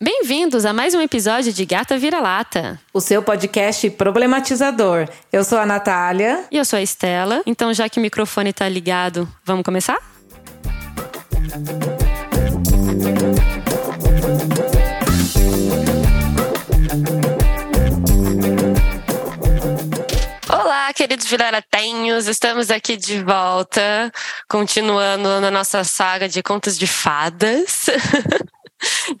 Bem-vindos a mais um episódio de Gata Vira-Lata. O seu podcast problematizador. Eu sou a Natália. E eu sou a Estela. Então, já que o microfone tá ligado, vamos começar? Olá, queridos viraratenhos, estamos aqui de volta, continuando na nossa saga de contos de fadas.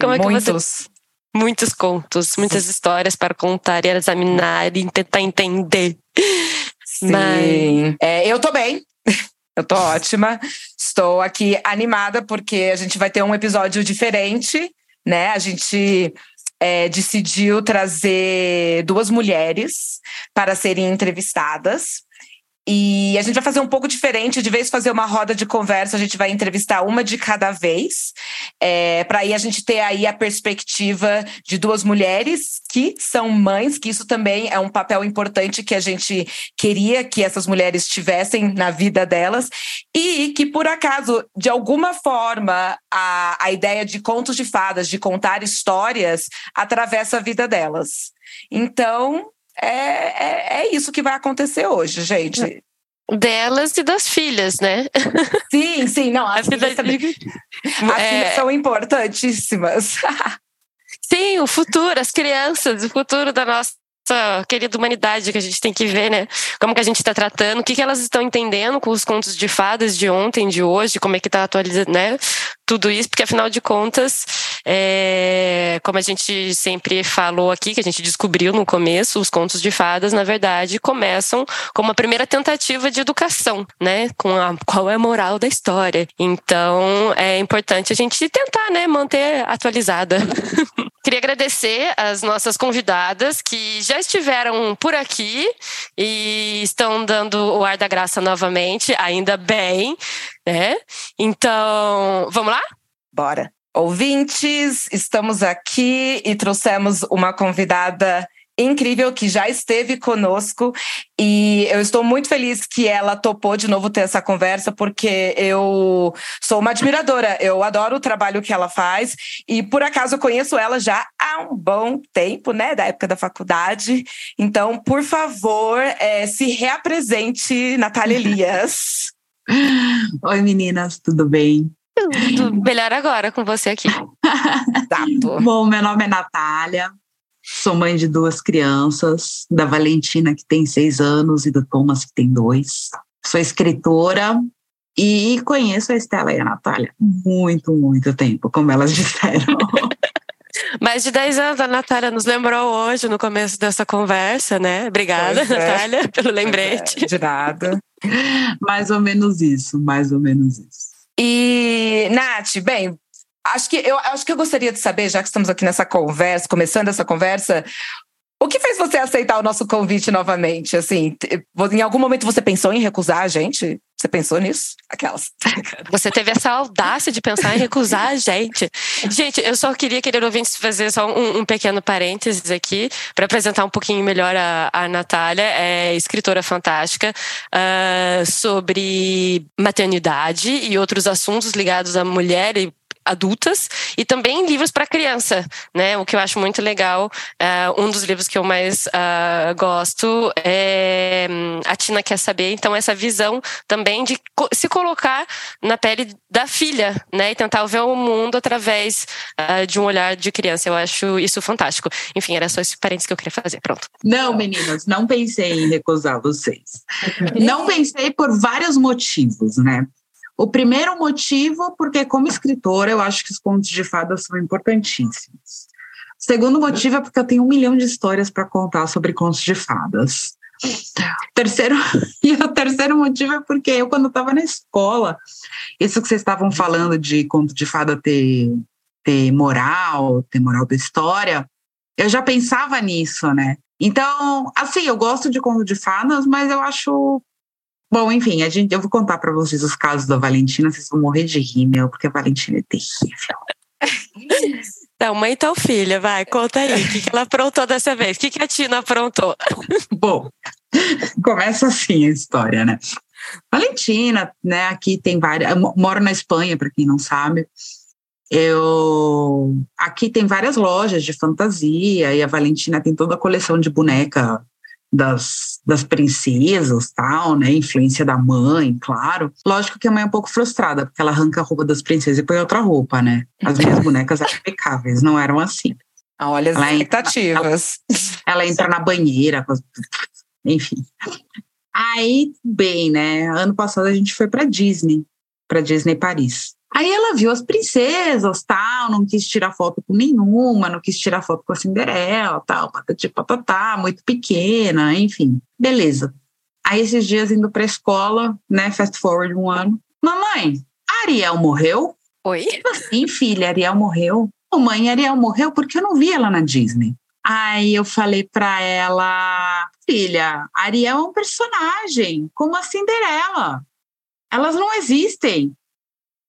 Como é Muitos. que você... Muitos contos, muitas histórias para contar e examinar e tentar entender. Sim. Mas... É, eu tô bem. Eu tô ótima. Estou aqui animada porque a gente vai ter um episódio diferente, né? A gente é, decidiu trazer duas mulheres para serem entrevistadas. E a gente vai fazer um pouco diferente, de vez fazer uma roda de conversa, a gente vai entrevistar uma de cada vez, é, para aí a gente ter aí a perspectiva de duas mulheres que são mães, que isso também é um papel importante que a gente queria que essas mulheres tivessem na vida delas, e que por acaso, de alguma forma, a, a ideia de contos de fadas, de contar histórias, atravessa a vida delas. Então, é, é, é, isso que vai acontecer hoje, gente. Delas e das filhas, né? Sim, sim, não, as, filhas, também, as é... filhas são importantíssimas. Sim, o futuro, as crianças, o futuro da nossa querida humanidade que a gente tem que ver, né? Como que a gente está tratando, o que, que elas estão entendendo com os contos de fadas de ontem, de hoje, como é que está atualizando, né? Tudo isso, porque afinal de contas, é, como a gente sempre falou aqui, que a gente descobriu no começo, os contos de fadas, na verdade, começam como uma primeira tentativa de educação, né? Com a, qual é a moral da história. Então, é importante a gente tentar, né, manter atualizada. Queria agradecer as nossas convidadas que já estiveram por aqui e estão dando o ar da graça novamente, ainda bem, né? Então, vamos lá? Bora. Ouvintes, estamos aqui e trouxemos uma convidada incrível que já esteve conosco e eu estou muito feliz que ela topou de novo ter essa conversa porque eu sou uma admiradora, eu adoro o trabalho que ela faz e por acaso eu conheço ela já há um bom tempo, né, da época da faculdade. Então, por favor, é, se reapresente, Natália Elias. Oi meninas, tudo bem? Tudo melhor agora com você aqui. Bom, meu nome é Natália, Sou mãe de duas crianças, da Valentina, que tem seis anos, e do Thomas, que tem dois. Sou escritora e conheço a Estela e a Natália muito, muito tempo, como elas disseram. Mais de 10 anos, a Natália nos lembrou hoje, no começo dessa conversa, né? Obrigada, é. Natália, pelo lembrete. É, de nada. mais ou menos isso, mais ou menos isso. E, Nath, bem, acho que eu acho que eu gostaria de saber, já que estamos aqui nessa conversa, começando essa conversa, o que fez você aceitar o nosso convite novamente? Assim, em algum momento você pensou em recusar a gente? Você pensou nisso? Aquelas. Você teve essa audácia de pensar em recusar a gente. Gente, eu só queria, querer ouvir fazer só um, um pequeno parênteses aqui para apresentar um pouquinho melhor a, a Natália. É escritora fantástica uh, sobre maternidade e outros assuntos ligados à mulher e adultas e também livros para criança, né? O que eu acho muito legal, uh, um dos livros que eu mais uh, gosto é hum, A Tina Quer Saber. Então, essa visão também de se colocar na pele da filha, né? E tentar ver o mundo através uh, de um olhar de criança. Eu acho isso fantástico. Enfim, era só esse parênteses que eu queria fazer. Pronto. Não, meninas, não pensei em recusar vocês. Não pensei por vários motivos, né? O primeiro motivo, porque como escritora, eu acho que os contos de fadas são importantíssimos. O segundo motivo é porque eu tenho um milhão de histórias para contar sobre contos de fadas. O terceiro, e o terceiro motivo é porque eu, quando estava na escola, isso que vocês estavam falando de conto de fada ter, ter moral, ter moral da história, eu já pensava nisso, né? Então, assim, eu gosto de conto de fadas, mas eu acho Bom, enfim, a gente, eu vou contar para vocês os casos da Valentina, vocês vão morrer de rir, meu, porque a Valentina é terrível. Então, mãe tal filha, vai, conta aí, o que, que ela aprontou dessa vez? O que, que a Tina aprontou? Bom, começa assim a história, né? Valentina, né, aqui tem várias, eu moro na Espanha, para quem não sabe, Eu aqui tem várias lojas de fantasia e a Valentina tem toda a coleção de boneca das, das princesas, tal, né? Influência da mãe, claro. Lógico que a mãe é um pouco frustrada, porque ela arranca a roupa das princesas e põe outra roupa, né? As minhas bonecas eram impecáveis, não eram assim. Olha as ela expectativas. Entra, ela, ela, entra na banheira, enfim. Aí, bem, né? Ano passado a gente foi para Disney, para Disney Paris. Aí ela viu as princesas, tal, não quis tirar foto com nenhuma, não quis tirar foto com a Cinderela, tal, patati patatá, muito pequena, enfim, beleza. Aí esses dias indo pra escola, né, fast forward um ano, mamãe, Ariel morreu? Oi? Tipo assim, filha, Ariel morreu? Mamãe, Ariel morreu porque eu não vi ela na Disney. Aí eu falei para ela, filha, Ariel é um personagem, como a Cinderela. Elas não existem.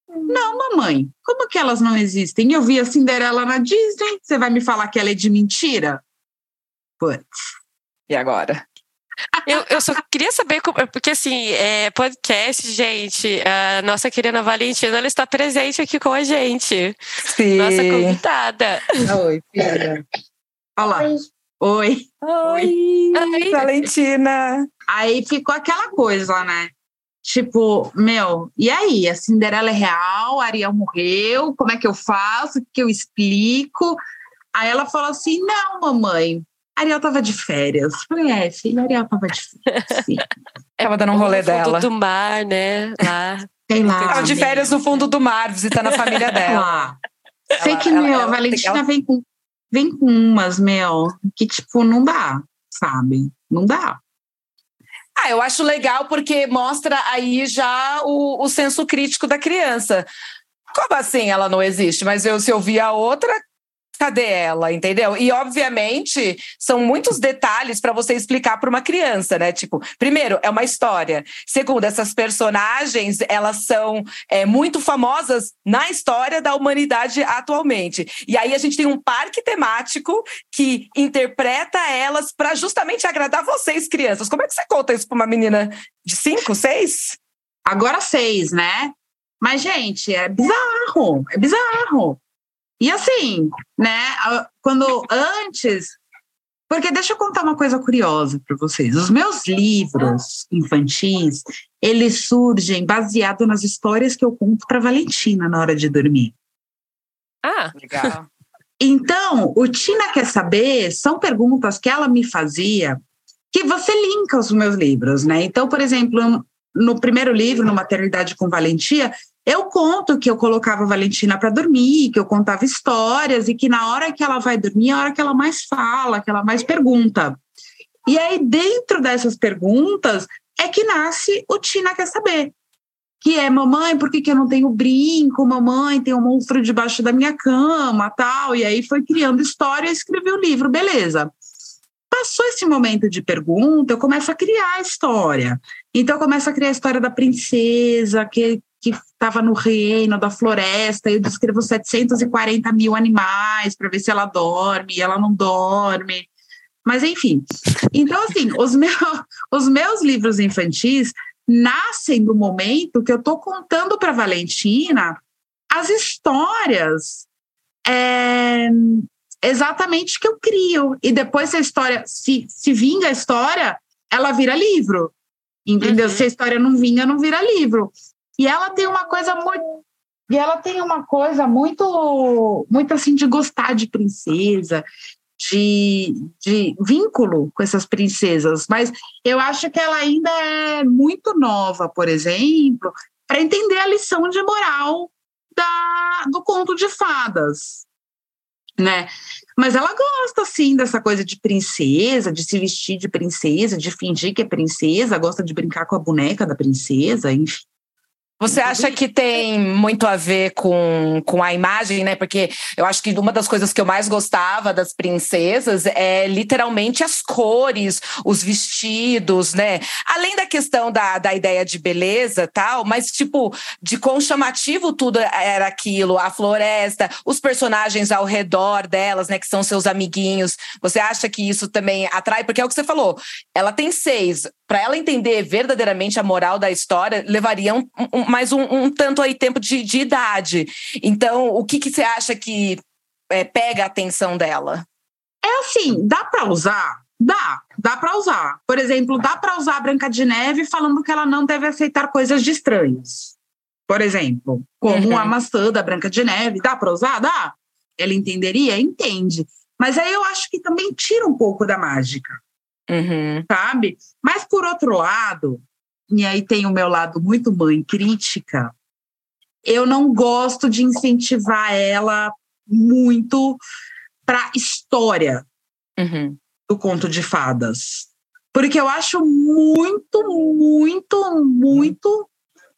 Não, mamãe, como que elas não existem? Eu vi a Cinderela na Disney, você vai me falar que ela é de mentira? Putz. E agora? Eu, eu só queria saber, como, porque assim, é, podcast, gente, a nossa querida Valentina, ela está presente aqui com a gente. Sim. Nossa convidada. Oi, filha. Olá. Oi. Oi. Oi. Oi. Valentina. Aí ficou aquela coisa, né? Tipo, meu, e aí? A Cinderela é real? A Ariel morreu? Como é que eu faço? O que eu explico? Aí ela falou assim: não, mamãe, a Ariel tava de férias. Eu falei, é, filha, a Ariel tava de férias. tava dando um rolê dela. do mar, né? Lá. Sei lá. Tava de férias no fundo do mar, visitando a família dela. Sei que, ela, meu, ela, a Valentina ela... vem, com, vem com umas, meu, que tipo, não dá, sabe? Não dá. Ah, eu acho legal porque mostra aí já o, o senso crítico da criança. Como assim ela não existe? Mas eu, se eu vi a outra, cadê ela, entendeu? E obviamente são muitos detalhes para você explicar para uma criança, né? Tipo, primeiro é uma história. Segundo, essas personagens elas são é, muito famosas na história da humanidade atualmente. E aí a gente tem um parque temático que interpreta elas para justamente agradar vocês, crianças. Como é que você conta isso para uma menina de cinco, seis? Agora seis, né? Mas, gente, é bizarro, é bizarro. E assim, né, quando antes. Porque deixa eu contar uma coisa curiosa para vocês. Os meus livros infantis, eles surgem baseado nas histórias que eu conto para Valentina na hora de dormir. Ah, legal. Então, o Tina quer saber são perguntas que ela me fazia que você linka os meus livros, né? Então, por exemplo, no primeiro livro, no Maternidade com Valentia, eu conto que eu colocava a Valentina para dormir, que eu contava histórias e que na hora que ela vai dormir é a hora que ela mais fala, que ela mais pergunta. E aí, dentro dessas perguntas, é que nasce o Tina Quer Saber. Que é, mamãe, por que, que eu não tenho brinco? Mamãe, tem um monstro debaixo da minha cama, tal. E aí foi criando história e escrevi o livro, beleza. Passou esse momento de pergunta, eu começo a criar a história. Então, eu começo a criar a história da princesa, que que estava no reino da floresta, eu descrevo 740 mil animais para ver se ela dorme, e ela não dorme. Mas, enfim. Então, assim, os, meu, os meus livros infantis nascem do momento que eu estou contando para Valentina as histórias é, exatamente que eu crio. E depois, se a história, se, se vinga a história, ela vira livro. Entendeu? Uhum. Se a história não vinga, não vira livro. E ela tem uma coisa muito e ela tem uma coisa muito muito assim de gostar de princesa, de, de vínculo com essas princesas, mas eu acho que ela ainda é muito nova, por exemplo, para entender a lição de moral da, do conto de fadas, né? Mas ela gosta, assim, dessa coisa de princesa, de se vestir de princesa, de fingir que é princesa, gosta de brincar com a boneca da princesa, enfim. Você acha que tem muito a ver com, com a imagem, né? Porque eu acho que uma das coisas que eu mais gostava das princesas é literalmente as cores, os vestidos, né? Além da questão da, da ideia de beleza tal, mas tipo, de quão chamativo tudo era aquilo, a floresta, os personagens ao redor delas, né? Que são seus amiguinhos. Você acha que isso também atrai? Porque é o que você falou, ela tem seis. Para ela entender verdadeiramente a moral da história, levaria um, um mais um, um tanto aí tempo de, de, idade. Então, o que, que você acha que é, pega a atenção dela? É assim, dá para usar? Dá, dá para usar. Por exemplo, dá para usar a Branca de Neve falando que ela não deve aceitar coisas de estranhos. Por exemplo, como uhum. a maçã da Branca de Neve, dá para usar? Dá. Ela entenderia? Entende. Mas aí eu acho que também tira um pouco da mágica. Uhum. Sabe? Mas por outro lado, e aí tem o meu lado muito mãe crítica, eu não gosto de incentivar ela muito para história uhum. do conto de fadas. Porque eu acho muito, muito, muito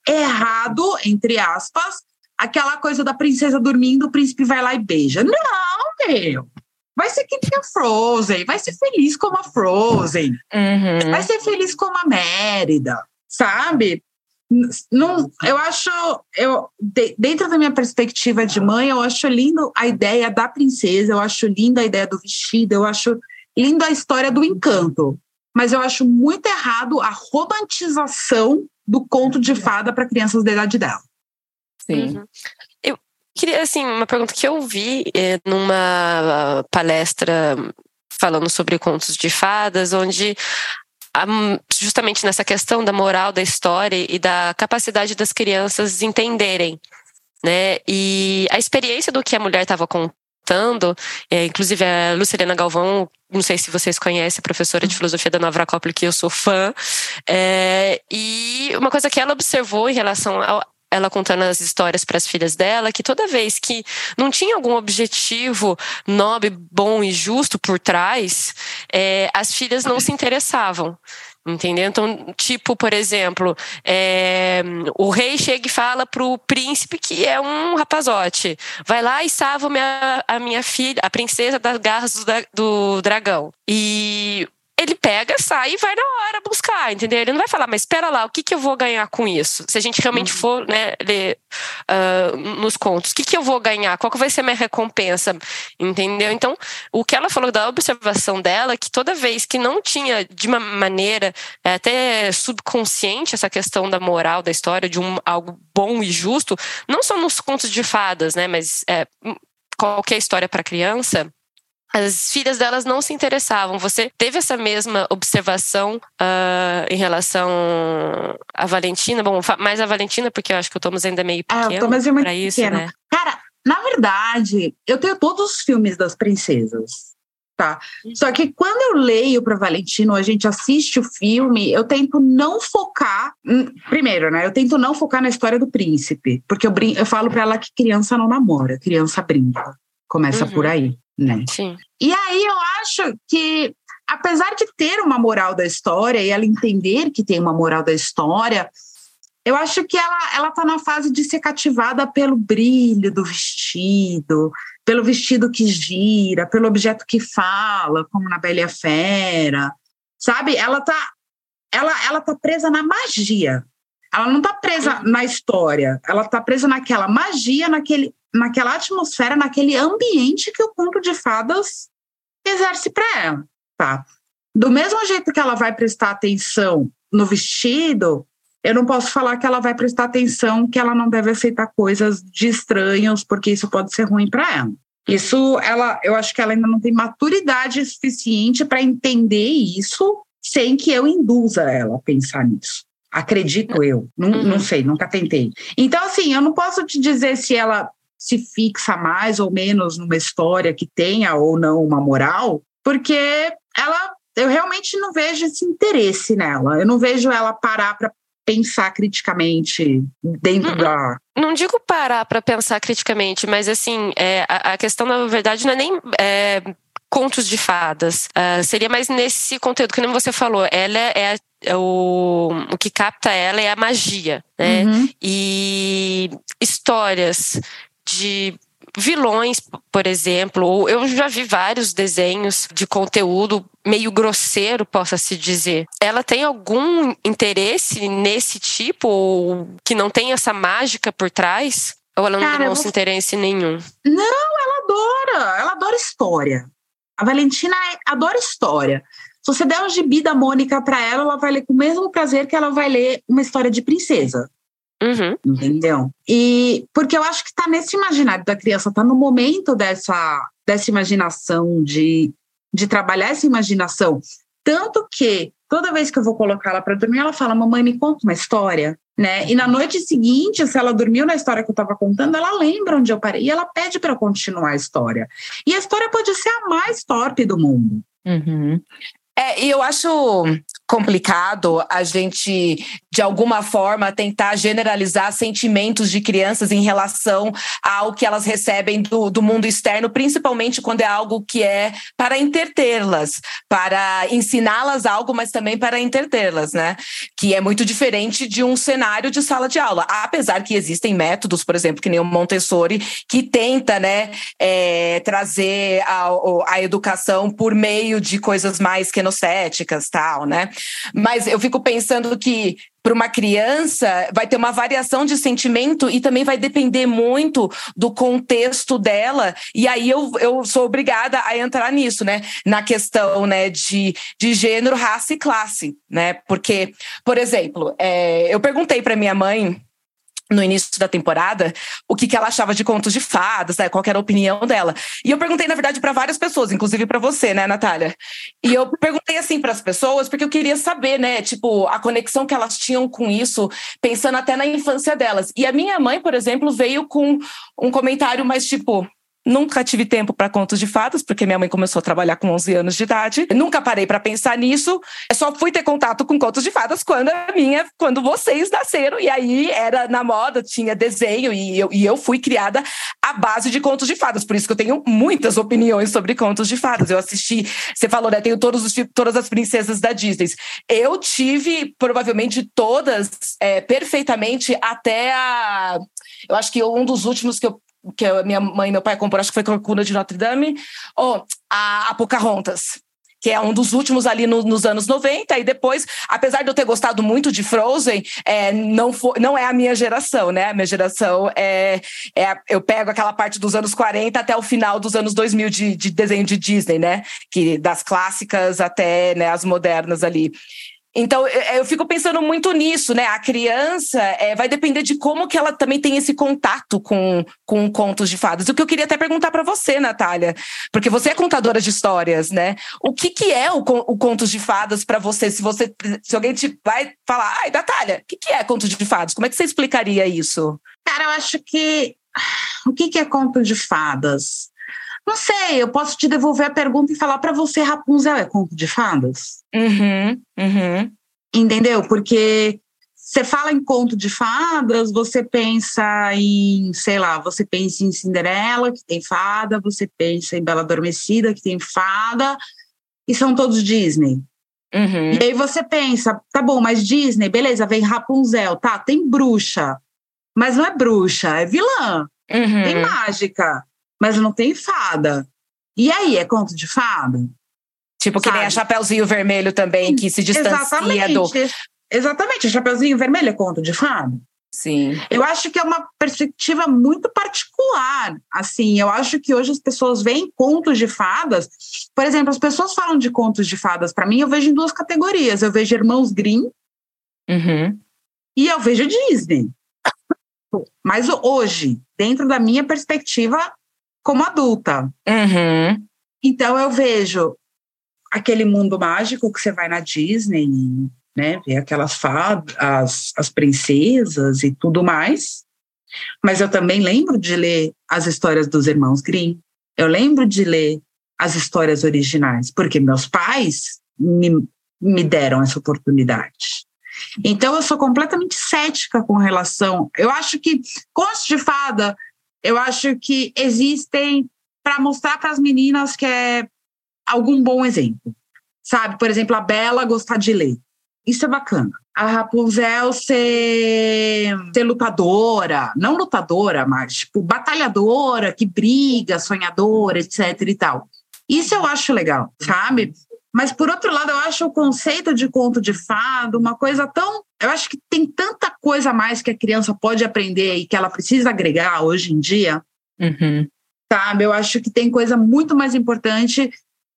errado, entre aspas, aquela coisa da princesa dormindo, o príncipe vai lá e beija. Não, meu! Vai ser que nem a Frozen, vai ser feliz como a Frozen, uhum. vai ser feliz como a Mérida, sabe? Não, eu acho, eu, dentro da minha perspectiva de mãe, eu acho lindo a ideia da princesa, eu acho linda a ideia do vestido, eu acho lindo a história do encanto. Mas eu acho muito errado a romantização do conto de fada para crianças da idade dela. Sim. Uhum. Eu queria, assim, uma pergunta que eu vi é, numa palestra falando sobre contos de fadas, onde justamente nessa questão da moral da história e da capacidade das crianças entenderem, né? E a experiência do que a mulher estava contando, é, inclusive a Lucilena Galvão, não sei se vocês conhecem, professora de filosofia da Nova Acópole, que eu sou fã, é, e uma coisa que ela observou em relação ao, ela contando as histórias para as filhas dela, que toda vez que não tinha algum objetivo nobre, bom e justo por trás, é, as filhas não se interessavam. Entendeu? Então, tipo, por exemplo, é, o rei chega e fala pro príncipe que é um rapazote. Vai lá e salva minha, a minha filha, a princesa das garras do, do dragão. E ele pega, sai e vai na hora buscar, entendeu? Ele não vai falar, mas espera lá, o que, que eu vou ganhar com isso? Se a gente realmente uhum. for né, ler uh, nos contos, o que, que eu vou ganhar? Qual que vai ser a minha recompensa? Entendeu? Então, o que ela falou da observação dela, que toda vez que não tinha de uma maneira é, até subconsciente essa questão da moral da história, de um algo bom e justo, não só nos contos de fadas, né, mas é, qualquer história para criança, as filhas delas não se interessavam. Você teve essa mesma observação uh, em relação à Valentina? Bom, mais a Valentina, porque eu acho que o Thomas ainda é meio pequeno é, o Thomas é muito isso, pequeno. né? Cara, na verdade, eu tenho todos os filmes das princesas. Tá? Só que quando eu leio para Valentino, a gente assiste o filme, eu tento não focar. Primeiro, né? Eu tento não focar na história do príncipe, porque eu, brin eu falo para ela que criança não namora, criança brinca. Começa uhum. por aí né? Sim. E aí eu acho que, apesar de ter uma moral da história e ela entender que tem uma moral da história, eu acho que ela ela tá na fase de ser cativada pelo brilho do vestido, pelo vestido que gira, pelo objeto que fala, como na Bela e a Fera, sabe? Ela tá ela ela tá presa na magia. Ela não tá presa na história, ela tá presa naquela magia, naquele naquela atmosfera, naquele ambiente que o conto de fadas exerce para ela, tá? Do mesmo jeito que ela vai prestar atenção no vestido, eu não posso falar que ela vai prestar atenção que ela não deve aceitar coisas de estranhos, porque isso pode ser ruim para ela. Isso, ela, eu acho que ela ainda não tem maturidade suficiente para entender isso sem que eu induza ela a pensar nisso. Acredito eu, não, uhum. não sei, nunca tentei. Então, assim, eu não posso te dizer se ela se fixa mais ou menos numa história que tenha ou não uma moral, porque ela eu realmente não vejo esse interesse nela. Eu não vejo ela parar para pensar criticamente dentro não, da. Não digo parar para pensar criticamente, mas assim, é, a, a, questão, na verdade, não é nem. É, contos de fadas. Uh, seria mais nesse conteúdo que nem você falou. Ela é, é o, o que capta ela é a magia, né? Uhum. E histórias de vilões, por exemplo, ou eu já vi vários desenhos de conteúdo meio grosseiro, possa se dizer. Ela tem algum interesse nesse tipo ou que não tem essa mágica por trás? Ou ela não Cara, demonstra vou... interesse nenhum? Não, ela adora, ela adora história. A Valentina adora história. Se você der um gibi da Mônica para ela, ela vai ler com o mesmo prazer que ela vai ler uma história de princesa. Uhum. Entendeu? E porque eu acho que está nesse imaginário da criança, está no momento dessa, dessa imaginação, de, de trabalhar essa imaginação. Tanto que toda vez que eu vou colocar ela para dormir, ela fala: Mamãe, me conta uma história. Né? E na noite seguinte, se ela dormiu na história que eu estava contando, ela lembra onde eu parei e ela pede para continuar a história. E a história pode ser a mais torpe do mundo. Uhum. É, e eu acho complicado a gente, de alguma forma, tentar generalizar sentimentos de crianças em relação ao que elas recebem do, do mundo externo, principalmente quando é algo que é para entretê-las, para ensiná-las algo, mas também para entretê-las, né? Que é muito diferente de um cenário de sala de aula. Apesar que existem métodos, por exemplo, que nem o Montessori, que tenta, né, é, trazer a, a educação por meio de coisas mais quenocéticas, tal, né? Mas eu fico pensando que para uma criança vai ter uma variação de sentimento e também vai depender muito do contexto dela. E aí eu, eu sou obrigada a entrar nisso, né? Na questão né, de, de gênero, raça e classe, né? Porque, por exemplo, é, eu perguntei para minha mãe no início da temporada o que, que ela achava de contos de fadas, né? qual era a opinião dela. E eu perguntei, na verdade, para várias pessoas, inclusive para você, né, Natália? E eu perguntei assim para as pessoas, porque eu queria saber, né, tipo, a conexão que elas tinham com isso, pensando até na infância delas. E a minha mãe, por exemplo, veio com um comentário mais tipo. Nunca tive tempo para contos de fadas, porque minha mãe começou a trabalhar com 11 anos de idade. Nunca parei para pensar nisso. Só fui ter contato com contos de fadas quando a minha, quando vocês nasceram. E aí era na moda, tinha desenho e eu, e eu fui criada à base de contos de fadas. Por isso que eu tenho muitas opiniões sobre contos de fadas. Eu assisti, você falou, né? Tenho todos os, todas as princesas da Disney. Eu tive provavelmente todas é, perfeitamente até a. Eu acho que um dos últimos que eu que a minha mãe e meu pai compraram, acho que foi Corcunda de Notre Dame, ou a, a Pocahontas que é um dos últimos ali no, nos anos 90, e depois, apesar de eu ter gostado muito de Frozen, é, não, for, não é a minha geração, né? A minha geração é, é. Eu pego aquela parte dos anos 40 até o final dos anos 2000 de, de desenho de Disney, né? Que, das clássicas até né, as modernas ali. Então, eu fico pensando muito nisso, né? A criança é, vai depender de como que ela também tem esse contato com, com contos de fadas. O que eu queria até perguntar para você, Natália, porque você é contadora de histórias, né? O que, que é o, o contos de fadas para você? Se você, se alguém te vai falar, ai, Natália, o que, que é contos de fadas? Como é que você explicaria isso? Cara, eu acho que o que, que é conto de fadas? Não sei, eu posso te devolver a pergunta e falar para você, Rapunzel é conto de fadas? Uhum, uhum. Entendeu? Porque você fala em conto de fadas, você pensa em, sei lá, você pensa em Cinderela, que tem fada, você pensa em Bela Adormecida, que tem fada, e são todos Disney. Uhum. E aí você pensa, tá bom, mas Disney, beleza, vem Rapunzel, tá, tem bruxa, mas não é bruxa, é vilã, uhum. tem mágica mas não tem fada. E aí, é conto de fada? Tipo, que Sabe? nem a Chapeuzinho Vermelho também, que se distancia Exatamente. do. Exatamente, a Chapeuzinho Vermelho é conto de fada. Sim. Eu acho que é uma perspectiva muito particular. Assim, eu acho que hoje as pessoas veem contos de fadas. Por exemplo, as pessoas falam de contos de fadas. Para mim, eu vejo em duas categorias. Eu vejo Irmãos Grimm uhum. e eu vejo Disney. Mas hoje, dentro da minha perspectiva como adulta. Uhum. Então eu vejo aquele mundo mágico que você vai na Disney, né? Ver aquelas fadas, as, as princesas e tudo mais. Mas eu também lembro de ler as histórias dos irmãos Grimm. Eu lembro de ler as histórias originais, porque meus pais me, me deram essa oportunidade. Então eu sou completamente cética com relação. Eu acho que contos de fada eu acho que existem para mostrar para as meninas que é algum bom exemplo. Sabe, por exemplo, a Bela gostar de ler. Isso é bacana. A Rapunzel ser, ser lutadora, não lutadora, mas tipo batalhadora, que briga, sonhadora, etc e tal. Isso eu acho legal, sabe? Mas, por outro lado, eu acho o conceito de conto de fado uma coisa tão. Eu acho que tem tanta coisa a mais que a criança pode aprender e que ela precisa agregar hoje em dia. Uhum. Sabe? Eu acho que tem coisa muito mais importante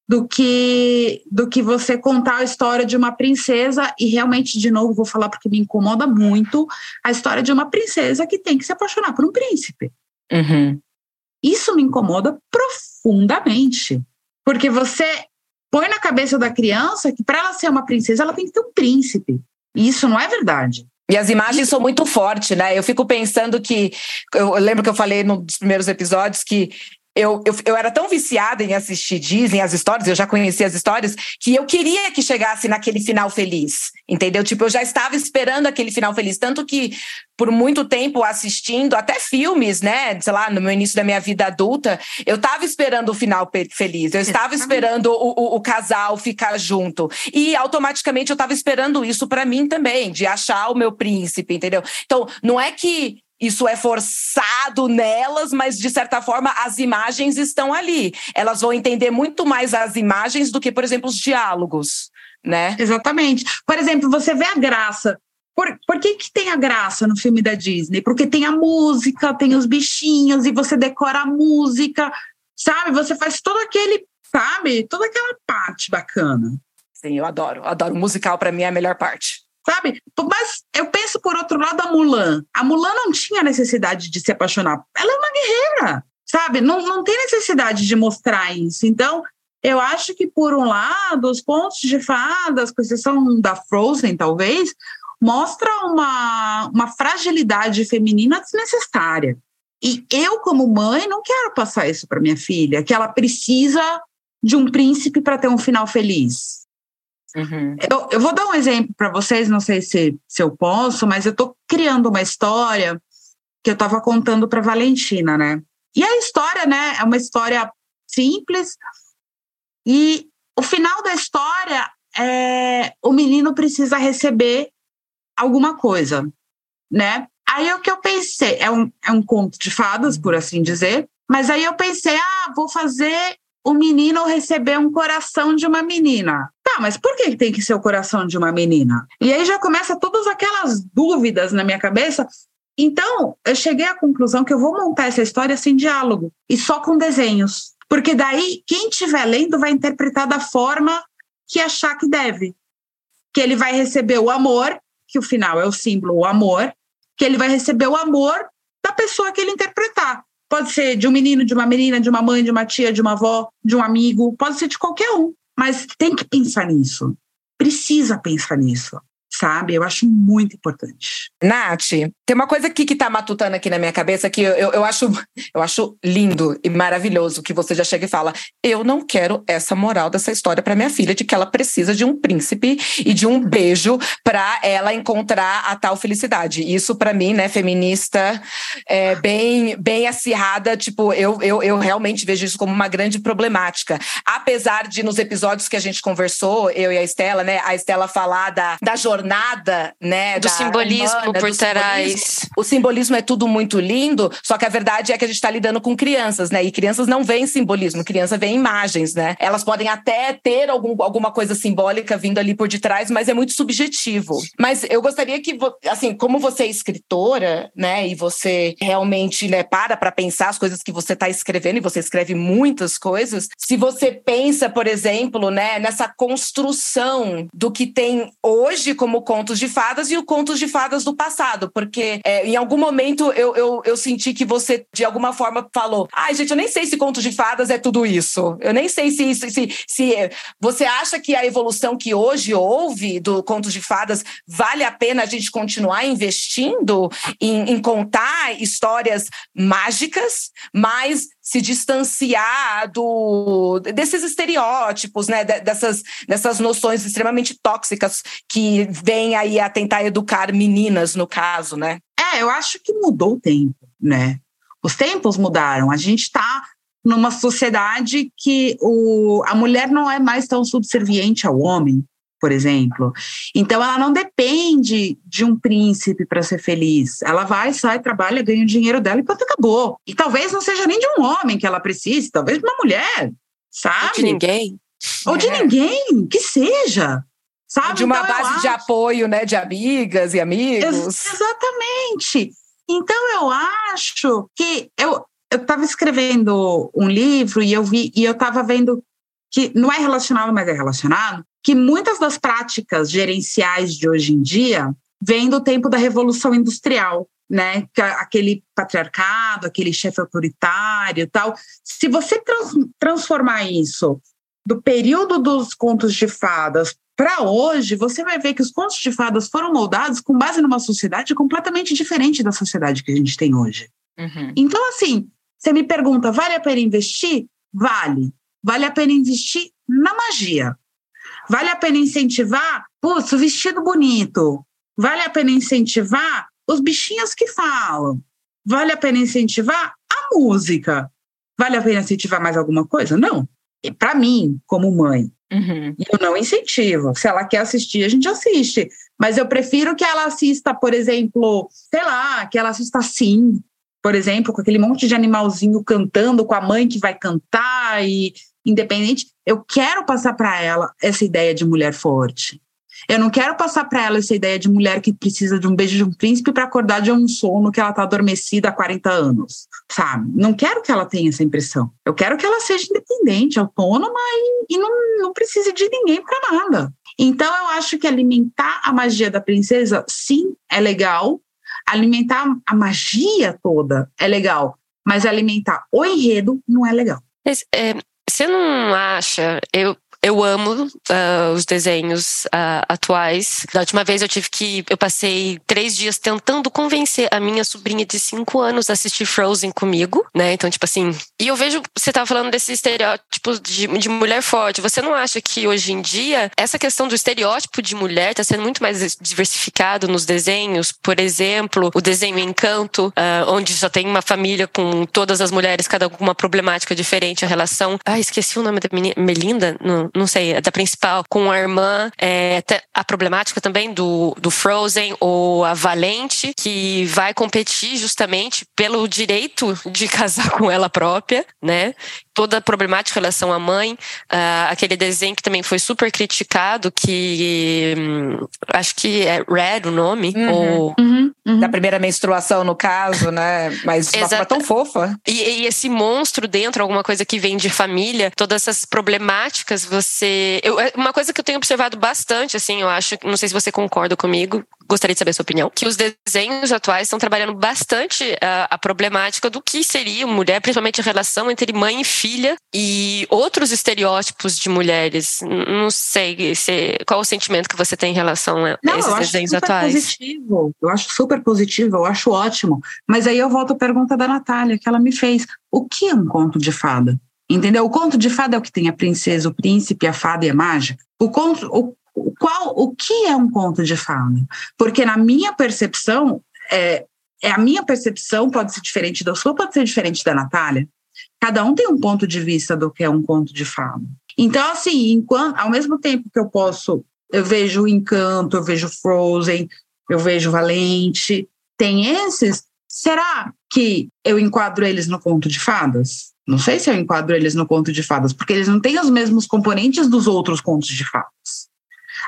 do que do que você contar a história de uma princesa e realmente de novo vou falar porque me incomoda muito a história de uma princesa que tem que se apaixonar por um príncipe. Uhum. Isso me incomoda profundamente, porque você põe na cabeça da criança que para ela ser uma princesa ela tem que ter um príncipe. E isso não é verdade. E as imagens são muito fortes, né? Eu fico pensando que. Eu lembro que eu falei nos primeiros episódios que eu, eu, eu, era tão viciada em assistir Disney, as histórias, eu já conhecia as histórias, que eu queria que chegasse naquele final feliz, entendeu? Tipo, eu já estava esperando aquele final feliz. Tanto que, por muito tempo, assistindo até filmes, né? Sei lá, no meu início da minha vida adulta, eu estava esperando o final feliz, eu estava esperando o, o, o, casal ficar junto. E automaticamente eu estava esperando isso para mim também, de achar o meu príncipe, entendeu? Então, não é que isso é forçado nelas, mas de certa forma as imagens estão ali. Elas vão entender muito mais as imagens do que, por exemplo, os diálogos, né? Exatamente. Por exemplo, você vê a graça. Por, por que, que tem a graça no filme da Disney? Porque tem a música, tem os bichinhos, e você decora a música, sabe? Você faz todo aquele, sabe? Toda aquela parte bacana. Sim, eu adoro. Adoro. O musical, para mim, é a melhor parte sabe? Mas eu penso por outro lado a Mulan. A Mulan não tinha necessidade de se apaixonar. Ela é uma guerreira, sabe? Não, não tem necessidade de mostrar isso. Então, eu acho que, por um lado, os contos de fadas, com exceção da Frozen, talvez, mostra uma, uma fragilidade feminina desnecessária. E eu, como mãe, não quero passar isso para minha filha, que ela precisa de um príncipe para ter um final feliz. Uhum. Eu, eu, vou dar um exemplo para vocês, não sei se, se eu posso, mas eu estou criando uma história que eu estava contando para Valentina, né? E a história, né, é uma história simples e o final da história é o menino precisa receber alguma coisa, né? Aí o que eu pensei, é um, é um conto de fadas, por assim dizer, mas aí eu pensei, ah, vou fazer o menino receber um coração de uma menina. Tá, mas por que tem que ser o coração de uma menina? E aí já começa todas aquelas dúvidas na minha cabeça. Então, eu cheguei à conclusão que eu vou montar essa história sem diálogo e só com desenhos. Porque daí, quem estiver lendo vai interpretar da forma que achar que deve. Que ele vai receber o amor, que o final é o símbolo, o amor, que ele vai receber o amor da pessoa que ele interpretar. Pode ser de um menino, de uma menina, de uma mãe, de uma tia, de uma avó, de um amigo, pode ser de qualquer um. Mas tem que pensar nisso. Precisa pensar nisso sabe? Eu acho muito importante. Nath, tem uma coisa aqui que tá matutando aqui na minha cabeça que eu, eu, eu, acho, eu acho lindo e maravilhoso que você já chega e fala: eu não quero essa moral dessa história para minha filha de que ela precisa de um príncipe e de um beijo para ela encontrar a tal felicidade. Isso para mim, né, feminista, é bem, bem acirrada. Tipo, eu, eu, eu realmente vejo isso como uma grande problemática. Apesar de nos episódios que a gente conversou, eu e a Estela, né, a Estela falar da, da jornada jornada, né? Do simbolismo humana, por trás. O simbolismo é tudo muito lindo, só que a verdade é que a gente está lidando com crianças, né? E crianças não veem simbolismo, criança vê imagens, né? Elas podem até ter algum, alguma coisa simbólica vindo ali por detrás, mas é muito subjetivo. Mas eu gostaria que, assim, como você é escritora, né? E você realmente né, para para pensar as coisas que você está escrevendo, e você escreve muitas coisas, se você pensa, por exemplo, né, nessa construção do que tem hoje como como contos de fadas e o contos de fadas do passado, porque é, em algum momento eu, eu, eu senti que você, de alguma forma, falou: ai, gente, eu nem sei se contos de fadas é tudo isso. Eu nem sei se isso. Se, se você acha que a evolução que hoje houve do contos de fadas vale a pena a gente continuar investindo em, em contar histórias mágicas, mas se distanciar do, desses estereótipos, né, dessas, dessas noções extremamente tóxicas que vêm aí a tentar educar meninas, no caso, né? É, eu acho que mudou o tempo, né? Os tempos mudaram. A gente está numa sociedade que o, a mulher não é mais tão subserviente ao homem por exemplo. Então, ela não depende de um príncipe para ser feliz. Ela vai, sai, trabalha, ganha o dinheiro dela e pronto, acabou. E talvez não seja nem de um homem que ela precise, talvez de uma mulher, sabe? Ou de ninguém. Ou de é. ninguém, que seja. Sabe? De uma então, base de apoio, né? De amigas e amigos. Ex exatamente. Então, eu acho que eu, eu estava escrevendo um livro e eu vi e eu estava vendo que não é relacionado, mas é relacionado, que muitas das práticas gerenciais de hoje em dia vêm do tempo da Revolução Industrial, né? Aquele patriarcado, aquele chefe autoritário tal. Se você trans transformar isso do período dos contos de fadas para hoje, você vai ver que os contos de fadas foram moldados com base numa sociedade completamente diferente da sociedade que a gente tem hoje. Uhum. Então, assim, você me pergunta, vale a pena investir? Vale. Vale a pena investir na magia. Vale a pena incentivar, putz, o vestido bonito. Vale a pena incentivar os bichinhos que falam. Vale a pena incentivar a música. Vale a pena incentivar mais alguma coisa? Não. Para mim, como mãe, uhum. eu não incentivo. Se ela quer assistir, a gente assiste. Mas eu prefiro que ela assista, por exemplo, sei lá, que ela assista sim, por exemplo, com aquele monte de animalzinho cantando, com a mãe que vai cantar e independente. Eu quero passar para ela essa ideia de mulher forte. Eu não quero passar para ela essa ideia de mulher que precisa de um beijo de um príncipe para acordar de um sono que ela está adormecida há 40 anos, sabe? Não quero que ela tenha essa impressão. Eu quero que ela seja independente, autônoma e, e não, não precise de ninguém para nada. Então, eu acho que alimentar a magia da princesa, sim, é legal. Alimentar a magia toda é legal. Mas alimentar o enredo não é legal. Mas, é, você não acha? Eu, eu amo uh, os desenhos uh, atuais. Da última vez eu tive que. Eu passei três dias tentando convencer a minha sobrinha de cinco anos a assistir Frozen comigo, né? Então, tipo assim. E eu vejo. Você tava falando desse estereótipo de, de mulher forte. Você não acha que hoje em dia essa questão do estereótipo de mulher está sendo muito mais diversificado nos desenhos? Por exemplo, o desenho Encanto, uh, onde só tem uma família com todas as mulheres, cada uma problemática diferente, a relação. Ah, esqueci o nome da menina. Melinda? Não não sei, da principal, com a irmã, é, a problemática também do, do Frozen ou a Valente, que vai competir justamente pelo direito de casar com ela própria, né? Toda a problemática em relação à mãe, uh, aquele desenho que também foi super criticado, que hum, acho que é Red o nome, uhum. ou uhum. Uhum. Da primeira menstruação, no caso, né? Mas de uma forma tão fofa. E, e, esse monstro dentro, alguma coisa que vem de família, todas essas problemáticas, você. Eu, é uma coisa que eu tenho observado bastante, assim, eu acho, não sei se você concorda comigo, gostaria de saber a sua opinião, que os desenhos atuais estão trabalhando bastante a, a problemática do que seria mulher, principalmente a relação entre mãe e filha e outros estereótipos de mulheres. Não sei se, qual o sentimento que você tem em relação a não, esses desenhos atuais. Positivo. Eu acho super positivo, eu acho ótimo. Mas aí eu volto à pergunta da Natália, que ela me fez. O que é um conto de fada? Entendeu? O conto de fada é o que tem a princesa, o príncipe, a fada e a mágica. O conto, o, qual, o que é um conto de fada? Porque na minha percepção, é, é a minha percepção pode ser diferente da sua, pode ser diferente da Natália. Cada um tem um ponto de vista do que é um conto de fada. Então, assim, enquanto, ao mesmo tempo que eu posso, eu vejo Encanto, eu vejo Frozen, eu vejo Valente, tem esses. Será que eu enquadro eles no conto de fadas? Não sei se eu enquadro eles no conto de fadas, porque eles não têm os mesmos componentes dos outros contos de fadas.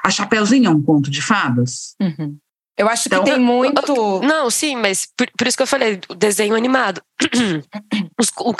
A Chapeuzinho é um conto de fadas? Uhum. Eu acho então, que tem muito. Não, sim, mas por, por, isso que eu falei, o desenho animado. O,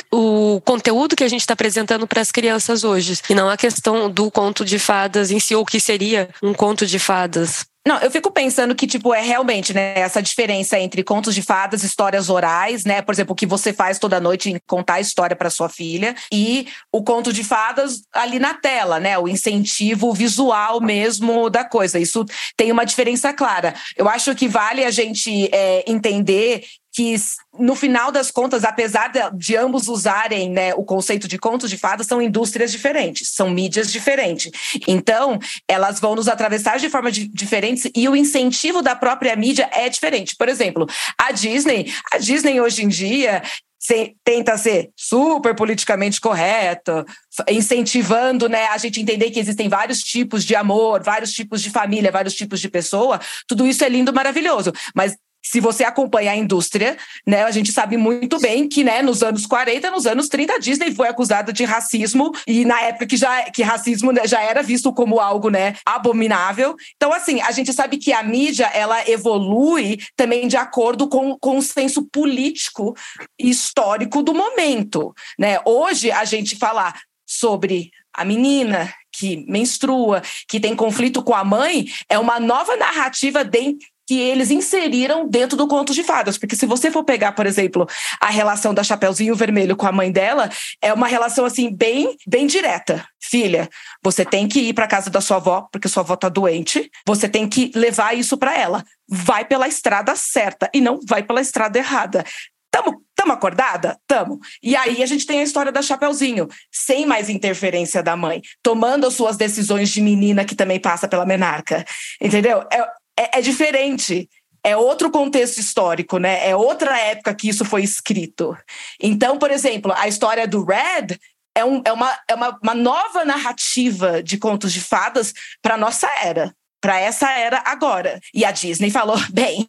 o, conteúdo que a gente está apresentando para as crianças hoje, e não a questão do conto de fadas em si, ou o que seria um conto de fadas. Não, eu fico pensando que, tipo, é realmente, né, essa diferença entre contos de fadas, histórias orais, né? Por exemplo, o que você faz toda noite em contar a história para sua filha, e o conto de fadas ali na tela, né? O incentivo visual mesmo da coisa. Isso tem uma diferença clara. Eu acho que vale a gente é, entender que no final das contas, apesar de, de, ambos usarem né, o conceito de contos de fadas, são indústrias diferentes, são mídias diferentes. Então, elas vão nos atravessar de forma de, diferentes e o incentivo da própria mídia é diferente. Por exemplo, a Disney, a Disney hoje em dia se, tenta ser super politicamente correta, incentivando né, a gente entender que existem vários tipos de amor, vários tipos de família, vários tipos de pessoa. Tudo isso é lindo, maravilhoso. Mas se você acompanha a indústria, né, a gente sabe muito bem que, né, nos anos 40, nos anos 30, a Disney foi acusada de racismo e na época que já que racismo né, já era visto como algo, né, abominável. Então, assim, a gente sabe que a mídia ela evolui também de acordo com, com o senso político e histórico do momento, né? Hoje a gente falar sobre a menina que menstrua, que tem conflito com a mãe, é uma nova narrativa de, que eles inseriram dentro do conto de fadas. Porque se você for pegar, por exemplo, a relação da Chapeuzinho Vermelho com a mãe dela, é uma relação assim bem, bem direta. Filha, você tem que ir para casa da sua avó, porque sua avó tá doente. Você tem que levar isso para ela. Vai pela estrada certa e não vai pela estrada errada. Tamo, tamo acordada? Tamo. E aí a gente tem a história da Chapeuzinho, sem mais interferência da mãe, tomando as suas decisões de menina que também passa pela menarca. Entendeu? É, é, é diferente é outro contexto histórico, né? É outra época que isso foi escrito. Então, por exemplo, a história do Red é, um, é, uma, é uma, uma nova narrativa de contos de fadas para nossa era. Para essa era agora. E a Disney falou: bem,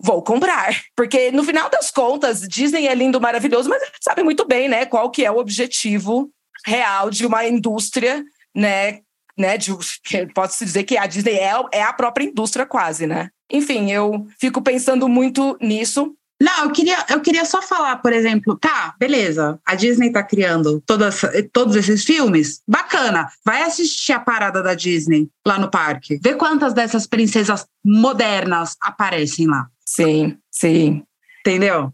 vou comprar. Porque no final das contas, Disney é lindo, maravilhoso, mas sabe muito bem, né, qual que é o objetivo real de uma indústria, né, né, de, pode-se dizer que a Disney é, é a própria indústria quase, né? Enfim, eu fico pensando muito nisso. Não, eu queria, eu queria só falar, por exemplo, tá, beleza, a Disney tá criando todas, todos esses filmes, bacana, vai assistir a parada da Disney lá no parque, vê quantas dessas princesas modernas aparecem lá. Sim, sim. Entendeu?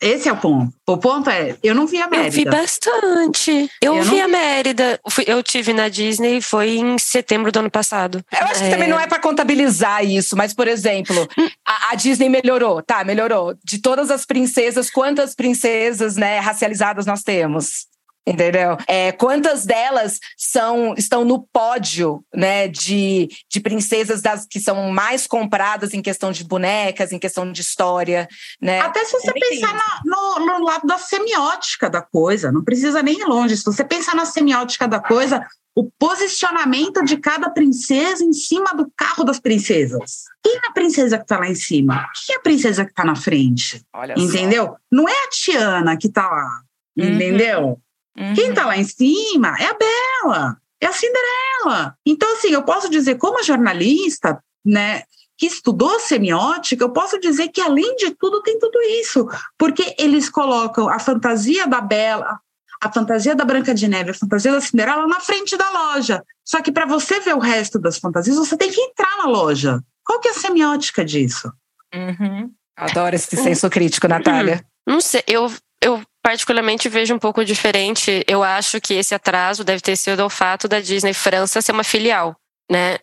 Esse é o ponto. O ponto é, eu não vi a Mérida. Eu vi bastante. Eu, eu vi, vi a Mérida. Eu tive na Disney, foi em setembro do ano passado. Eu acho que também não é para contabilizar isso, mas, por exemplo, a, a, Disney melhorou, tá? Melhorou. De todas as princesas, quantas princesas, né, racializadas nós temos? Entendeu? É, quantas delas são estão no pódio, né, de, de princesas das que são mais compradas em questão de bonecas, em questão de história, né? Até se você pensar na, no, no lado da semiótica da coisa, não precisa nem ir longe. Se você pensar na semiótica da coisa, o posicionamento de cada princesa em cima do carro das princesas. Quem é a princesa que está lá em cima? Quem é a princesa que está na frente? Olha entendeu? Só. Não é a Tiana que está lá, uhum. entendeu? Uhum. Quem está lá em cima é a Bela, é a Cinderela. Então, assim, eu posso dizer, como jornalista, né, que estudou semiótica, eu posso dizer que, além de tudo, tem tudo isso. Porque eles colocam a fantasia da Bela, a fantasia da Branca de Neve, a fantasia da Cinderela na frente da loja. Só que para você ver o resto das fantasias, você tem que entrar na loja. Qual que é a semiótica disso? Uhum. Adoro esse senso crítico, Natália. Não sei, eu, eu particularmente vejo um pouco diferente. Eu acho que esse atraso deve ter sido o fato da Disney França ser uma filial, né?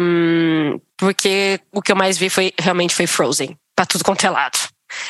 Um, porque o que eu mais vi foi realmente foi Frozen, para tudo quanto é lado.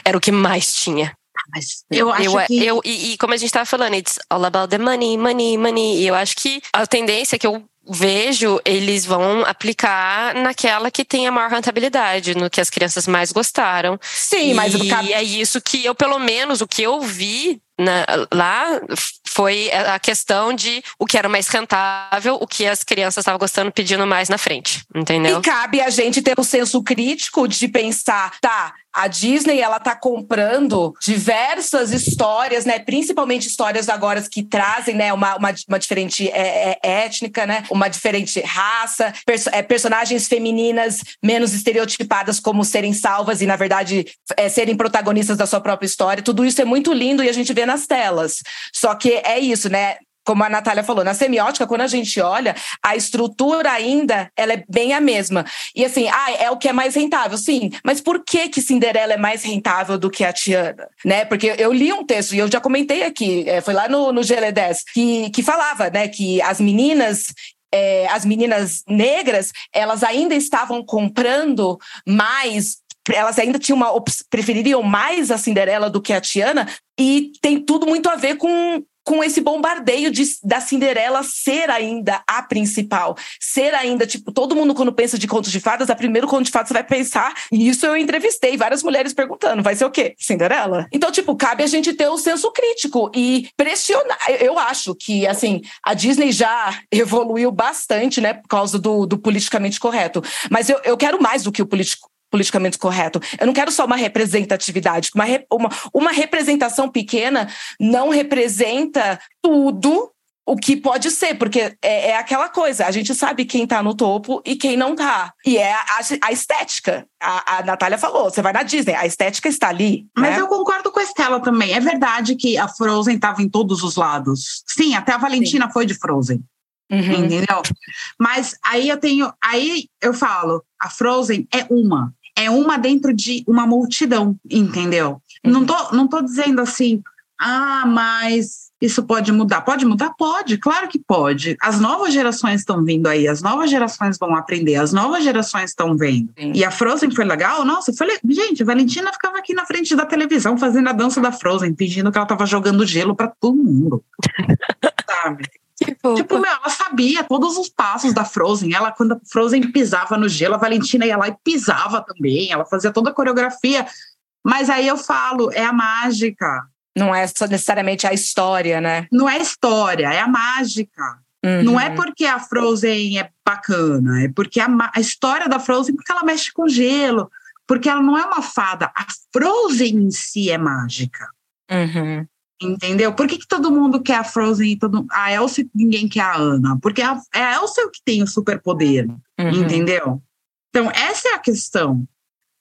Era o que mais tinha. Ah, mas eu acho eu, que... eu, e, e, como a gente estava falando, it's all about the money, money, money. E eu acho que a tendência que eu vejo, eles vão aplicar naquela que tem a maior rentabilidade, no que as crianças mais gostaram. Sim, e mas é isso que eu, pelo menos, o que eu vi na, lá foi a questão de o que era mais rentável, o que as crianças estavam gostando, pedindo mais na frente, entendeu? E cabe a gente ter o senso crítico de pensar, tá, a Disney ela tá comprando diversas histórias, né? Principalmente histórias agora que trazem, né, uma, uma, uma diferente é, é, étnica, né? Uma diferente raça, perso é, personagens femininas menos estereotipadas como serem salvas e, na verdade, é, serem protagonistas da sua própria história. Tudo isso é muito lindo e a gente vê nas telas. Só que é isso, né? Como a Natália falou, na semiótica, quando a gente olha, a estrutura ainda ela é bem a mesma. E assim, ah, é o que é mais rentável, sim. Mas por que que Cinderela é mais rentável do que a Tiana? Né? Porque eu li um texto, e eu já comentei aqui, é, foi lá no, no GL10, que, que falava né, que as meninas é, as meninas negras, elas ainda estavam comprando mais elas ainda tinham uma prefeririam mais a Cinderela do que a Tiana e tem tudo muito a ver com com esse bombardeio de, da Cinderela ser ainda a principal, ser ainda, tipo, todo mundo quando pensa de contos de fadas, a primeiro conto de fadas vai pensar, e isso eu entrevistei várias mulheres perguntando, vai ser o quê? Cinderela? Então, tipo, cabe a gente ter o senso crítico e pressionar. Eu acho que, assim, a Disney já evoluiu bastante, né, por causa do, do politicamente correto, mas eu, eu quero mais do que o político politicamente correto. Eu não quero só uma representatividade. Uma, uma, uma representação pequena não representa tudo o que pode ser, porque é, é, aquela coisa, a gente sabe quem tá no topo e quem não tá. E é a, a estética. A, a Natália falou: você vai na Disney, a estética está ali. Mas né? eu concordo com a Estela também. É verdade que a Frozen estava em todos os lados. Sim, até a Valentina Sim. foi de Frozen. Uhum. Entendeu? Mas aí eu tenho. Aí eu falo: a Frozen é uma. É uma dentro de uma multidão, entendeu? Uhum. Não, tô, não tô dizendo assim, ah, mas isso pode mudar. Pode mudar? Pode, claro que pode. As novas gerações estão vindo aí, as novas gerações vão aprender, as novas gerações estão vendo. Sim. E a Frozen foi legal? Nossa, foi le... gente, a Valentina ficava aqui na frente da televisão fazendo a dança da Frozen, fingindo que ela estava jogando gelo para todo mundo. Sabe? Tipo, meu, ela sabia todos os passos da Frozen. Ela, quando a Frozen pisava no gelo, a Valentina ia lá e pisava também. Ela fazia toda a coreografia. Mas aí eu falo, é a mágica. Não é só necessariamente a história, né? Não é história, é a mágica. Uhum. Não é porque a Frozen é bacana, é porque a, a, história da Frozen, porque ela mexe com gelo, porque ela não é uma fada. A Frozen em si é mágica. Uhum. Entendeu? Por que, que todo mundo quer a Frozen e todo a Elsa ninguém quer a Ana? Porque a, é a Elsa que tem o superpoder, uhum. entendeu? Então, essa é a questão.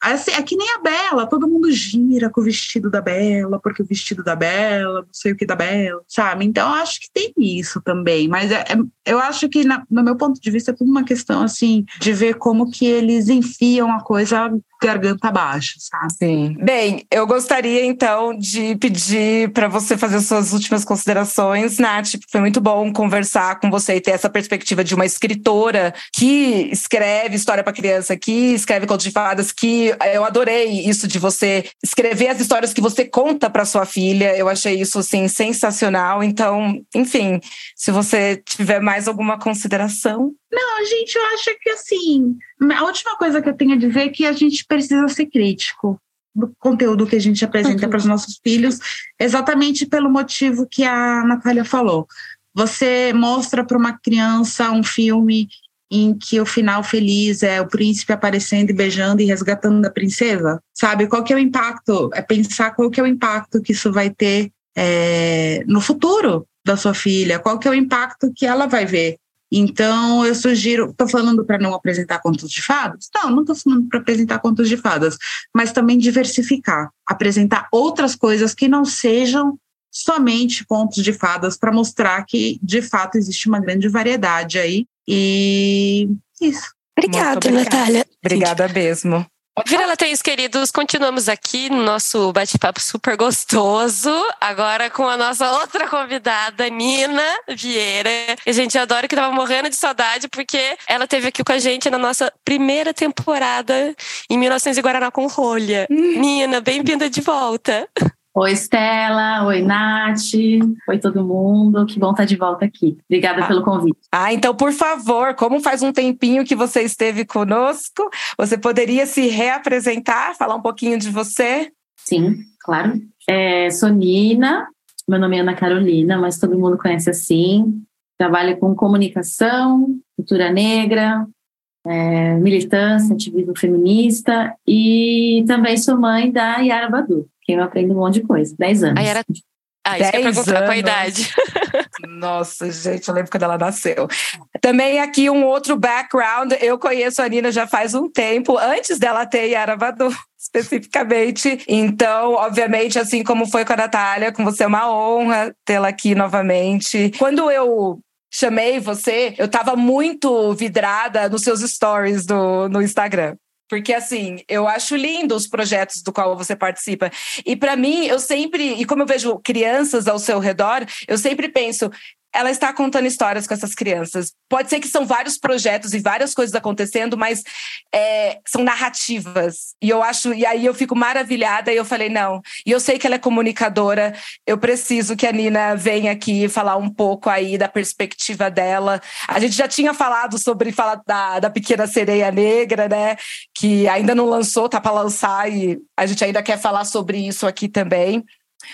Assim, é que nem a Bela, todo mundo gira com o vestido da Bela, porque o vestido da Bela, não sei o que da Bela, sabe? Então, acho que tem isso também. Mas é, é, eu acho que, na, no meu ponto de vista, é tudo uma questão, assim, de ver como que eles enfiam a coisa garganta abaixo, sabe? Sim. Bem, eu gostaria então de pedir para você fazer suas últimas considerações, Nath. Foi muito bom conversar com você e ter essa perspectiva de uma escritora que escreve história para criança, que escreve contos de fadas, que eu adorei isso de você escrever as histórias que você conta para sua filha. Eu achei isso assim sensacional. Então, enfim, se você tiver mais alguma consideração. Não, gente, eu acho que assim, a última coisa que eu tenho a dizer é que a gente precisa ser crítico do conteúdo que a gente apresenta uhum. para os nossos filhos, exatamente pelo motivo que a Natália falou. Você mostra para uma criança um filme em que o final feliz é o príncipe aparecendo e beijando e resgatando a princesa, sabe? Qual que é o impacto? É pensar qual que é o impacto que isso vai ter é, no futuro da sua filha, qual que é o impacto que ela vai ver então, eu sugiro, estou falando para não apresentar contos de fadas? Não, não estou falando para apresentar contos de fadas, mas também diversificar, apresentar outras coisas que não sejam somente contos de fadas, para mostrar que, de fato, existe uma grande variedade aí. E isso. Obrigada, Natália. Obrigada mesmo. Vira Latéis queridos, continuamos aqui no nosso bate-papo super gostoso. Agora com a nossa outra convidada, Nina Vieira. A gente adora que tava morrendo de saudade porque ela teve aqui com a gente na nossa primeira temporada em 1900 e Guaraná com rolha. Hum. Nina, bem-vinda de volta. Oi, Estela. Oi, Nath. Oi, todo mundo. Que bom estar de volta aqui. Obrigada ah, pelo convite. Ah, então, por favor, como faz um tempinho que você esteve conosco, você poderia se reapresentar, falar um pouquinho de você? Sim, claro. É, sou Nina, meu nome é Ana Carolina, mas todo mundo conhece assim. Trabalho com comunicação, cultura negra, é, militância, ativismo feminista e também sou mãe da Yara Badu que eu aprendo um monte de coisa. 10 anos. Aí era. Ah, isso que eu perguntar com a idade. Nossa, gente, eu lembro quando ela nasceu. Também aqui um outro background. Eu conheço a Nina já faz um tempo, antes dela ter Yaravadu especificamente. Então, obviamente, assim como foi com a Natália, com você é uma honra tê-la aqui novamente. Quando eu chamei você, eu estava muito vidrada nos seus stories do, no Instagram. Porque, assim, eu acho lindo os projetos do qual você participa. E, para mim, eu sempre, e como eu vejo crianças ao seu redor, eu sempre penso, ela está contando histórias com essas crianças. Pode ser que são vários projetos e várias coisas acontecendo, mas é, são narrativas. E eu acho, e aí eu fico maravilhada e eu falei, não. E eu sei que ela é comunicadora, eu preciso que a Nina venha aqui falar um pouco aí da perspectiva dela. A gente já tinha falado sobre falar da, da Pequena Sereia Negra, né? Que ainda não lançou, tá para lançar, e a gente ainda quer falar sobre isso aqui também.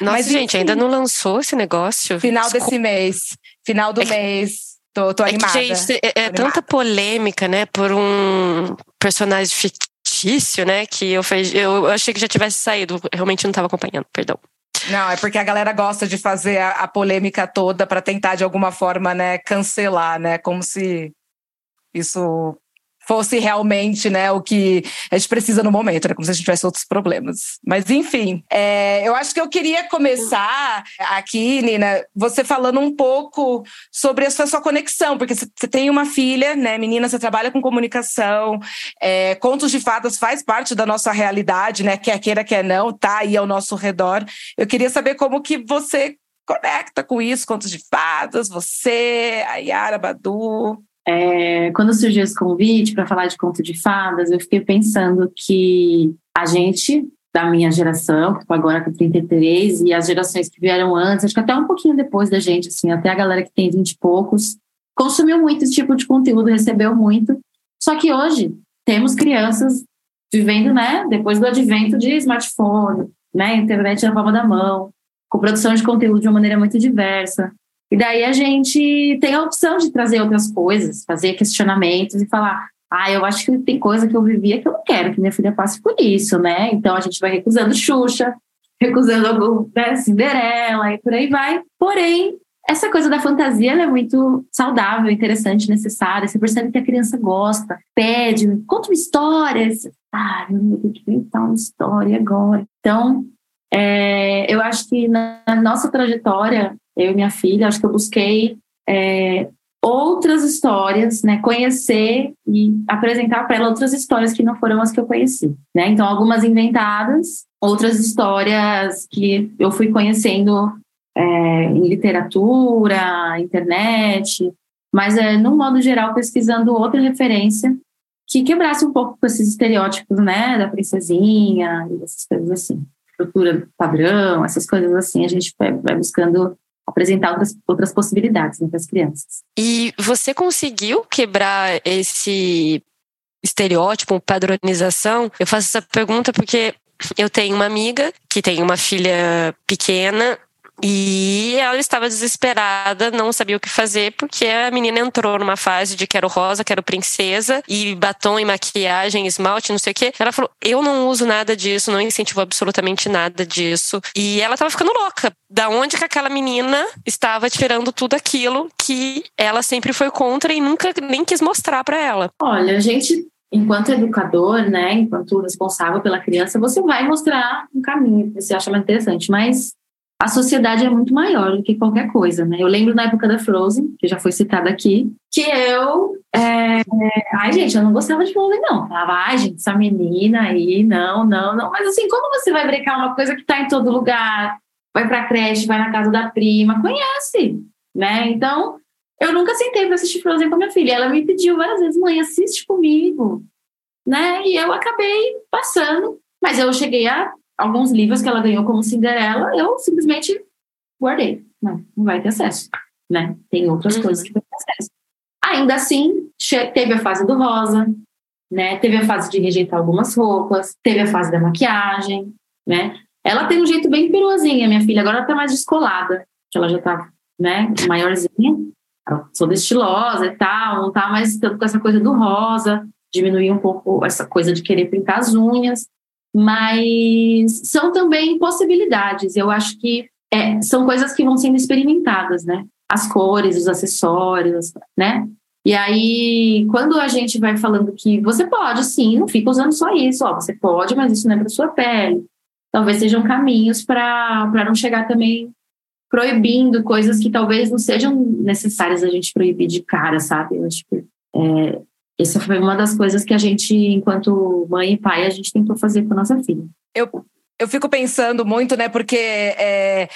Nossa, Mas, gente, enfim, ainda não lançou esse negócio? Final Desculpa. desse mês. Final do é mês. Tô, tô animada. É, que, gente, é, é tanta polêmica, né, por um personagem fictício, né, que eu, fez, eu achei que já tivesse saído. Realmente não estava acompanhando, perdão. Não, é porque a galera gosta de fazer a, a polêmica toda para tentar, de alguma forma, né, cancelar, né? Como se isso fosse realmente né, o que a gente precisa no momento, né, como se a gente tivesse outros problemas. Mas, enfim, é, eu acho que eu queria começar aqui, Nina, você falando um pouco sobre essa sua conexão, porque você tem uma filha, né, menina, você trabalha com comunicação, é, contos de fadas faz parte da nossa realidade, né, quer queira, quer não, tá aí ao nosso redor. Eu queria saber como que você conecta com isso, contos de fadas, você, a Yara Badu. É, quando surgiu esse convite para falar de conto de fadas, eu fiquei pensando que a gente, da minha geração, que estou agora com 33, e as gerações que vieram antes, acho que até um pouquinho depois da gente, assim, até a galera que tem 20 e poucos, consumiu muito esse tipo de conteúdo, recebeu muito. Só que hoje temos crianças vivendo, né, depois do advento de smartphone, né, internet na palma da mão, com produção de conteúdo de uma maneira muito diversa. E daí a gente tem a opção de trazer outras coisas, fazer questionamentos e falar: ah, eu acho que tem coisa que eu vivia que eu não quero que minha filha passe por isso, né? Então a gente vai recusando Xuxa, recusando algum, né, Cinderela e por aí vai. Porém, essa coisa da fantasia é muito saudável, interessante, necessária. Você percebe que a criança gosta, pede, conta uma história. Ah, eu tenho que inventar uma história agora. Então, é, eu acho que na nossa trajetória, eu e minha filha, acho que eu busquei é, outras histórias, né, conhecer e apresentar para ela outras histórias que não foram as que eu conheci, né? Então algumas inventadas, outras histórias que eu fui conhecendo é, em literatura, internet, mas é, no modo geral pesquisando outra referência que quebrasse um pouco com esses estereótipos, né, da princesinha essas coisas assim, estrutura padrão, essas coisas assim, a gente vai buscando apresentar outras, outras possibilidades né, para as crianças. E você conseguiu quebrar esse estereótipo, padronização? Eu faço essa pergunta porque eu tenho uma amiga que tem uma filha pequena e ela estava desesperada, não sabia o que fazer, porque a menina entrou numa fase de quero rosa, quero princesa, e batom e maquiagem, esmalte, não sei o quê. Ela falou: Eu não uso nada disso, não incentivo absolutamente nada disso. E ela estava ficando louca. Da onde que aquela menina estava tirando tudo aquilo que ela sempre foi contra e nunca nem quis mostrar para ela? Olha, a gente enquanto educador, né, enquanto responsável pela criança, você vai mostrar um caminho que você acha mais interessante, mas a sociedade é muito maior do que qualquer coisa, né? Eu lembro na época da Frozen, que já foi citada aqui, que eu. É... Ai, gente, eu não gostava de Frozen, não. Falava, ai, gente, essa menina aí, não, não, não. Mas assim, como você vai brecar uma coisa que tá em todo lugar? Vai pra creche, vai na casa da prima, conhece, né? Então, eu nunca sentei para assistir Frozen com a minha filha. Ela me pediu várias vezes, mãe, assiste comigo, né? E eu acabei passando, mas eu cheguei a alguns livros que ela ganhou como Cinderela, eu simplesmente guardei. Não, não vai ter acesso, né? Tem outras uhum. coisas que vai ter acesso. Ainda assim, teve a fase do rosa, né? Teve a fase de rejeitar algumas roupas, teve a fase da maquiagem, né? Ela tem um jeito bem peruazinha, minha filha. Agora ela tá mais descolada, que ela já tá, né, maiorzinha. Eu sou estilosa e tal, não tá mais tanto com essa coisa do rosa, diminuir um pouco essa coisa de querer pintar as unhas mas são também possibilidades. Eu acho que é, são coisas que vão sendo experimentadas, né? As cores, os acessórios, né? E aí, quando a gente vai falando que você pode, sim, não fica usando só isso, ó, você pode, mas isso não é para sua pele. Talvez sejam caminhos para não chegar também proibindo coisas que talvez não sejam necessárias a gente proibir de cara, sabe? Eu acho é, essa foi uma das coisas que a gente, enquanto mãe e pai, a gente tentou fazer com a nossa filha. Eu, eu fico pensando muito, né? Porque é,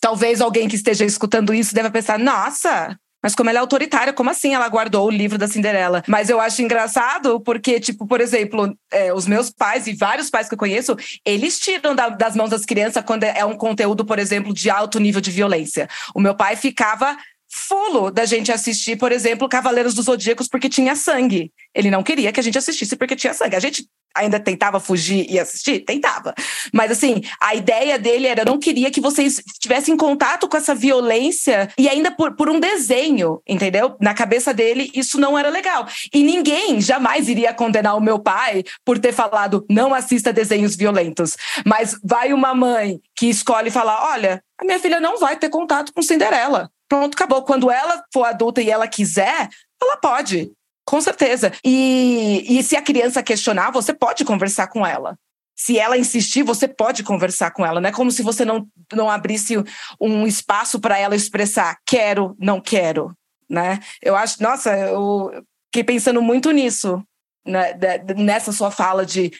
talvez alguém que esteja escutando isso deva pensar: nossa, mas como ela é autoritária, como assim ela guardou o livro da Cinderela? Mas eu acho engraçado porque, tipo, por exemplo, é, os meus pais e vários pais que eu conheço, eles tiram da, das mãos das crianças quando é um conteúdo, por exemplo, de alto nível de violência. O meu pai ficava fulo da gente assistir, por exemplo, Cavaleiros dos Zodíacos porque tinha sangue. Ele não queria que a gente assistisse porque tinha sangue. A gente ainda tentava fugir e assistir? Tentava. Mas assim, a ideia dele era: eu não queria que vocês tivessem contato com essa violência e ainda por, por um desenho, entendeu? Na cabeça dele, isso não era legal. E ninguém jamais iria condenar o meu pai por ter falado: não assista desenhos violentos. Mas vai uma mãe que escolhe falar: olha, a minha filha não vai ter contato com Cinderela. Pronto, acabou. Quando ela for adulta e ela quiser, ela pode. Com certeza. E, e se a criança questionar, você pode conversar com ela. Se ela insistir, você pode conversar com ela. Não é como se você não, não abrisse um espaço para ela expressar quero, não quero. Né? Eu acho, nossa, eu fiquei pensando muito nisso, né? nessa sua fala de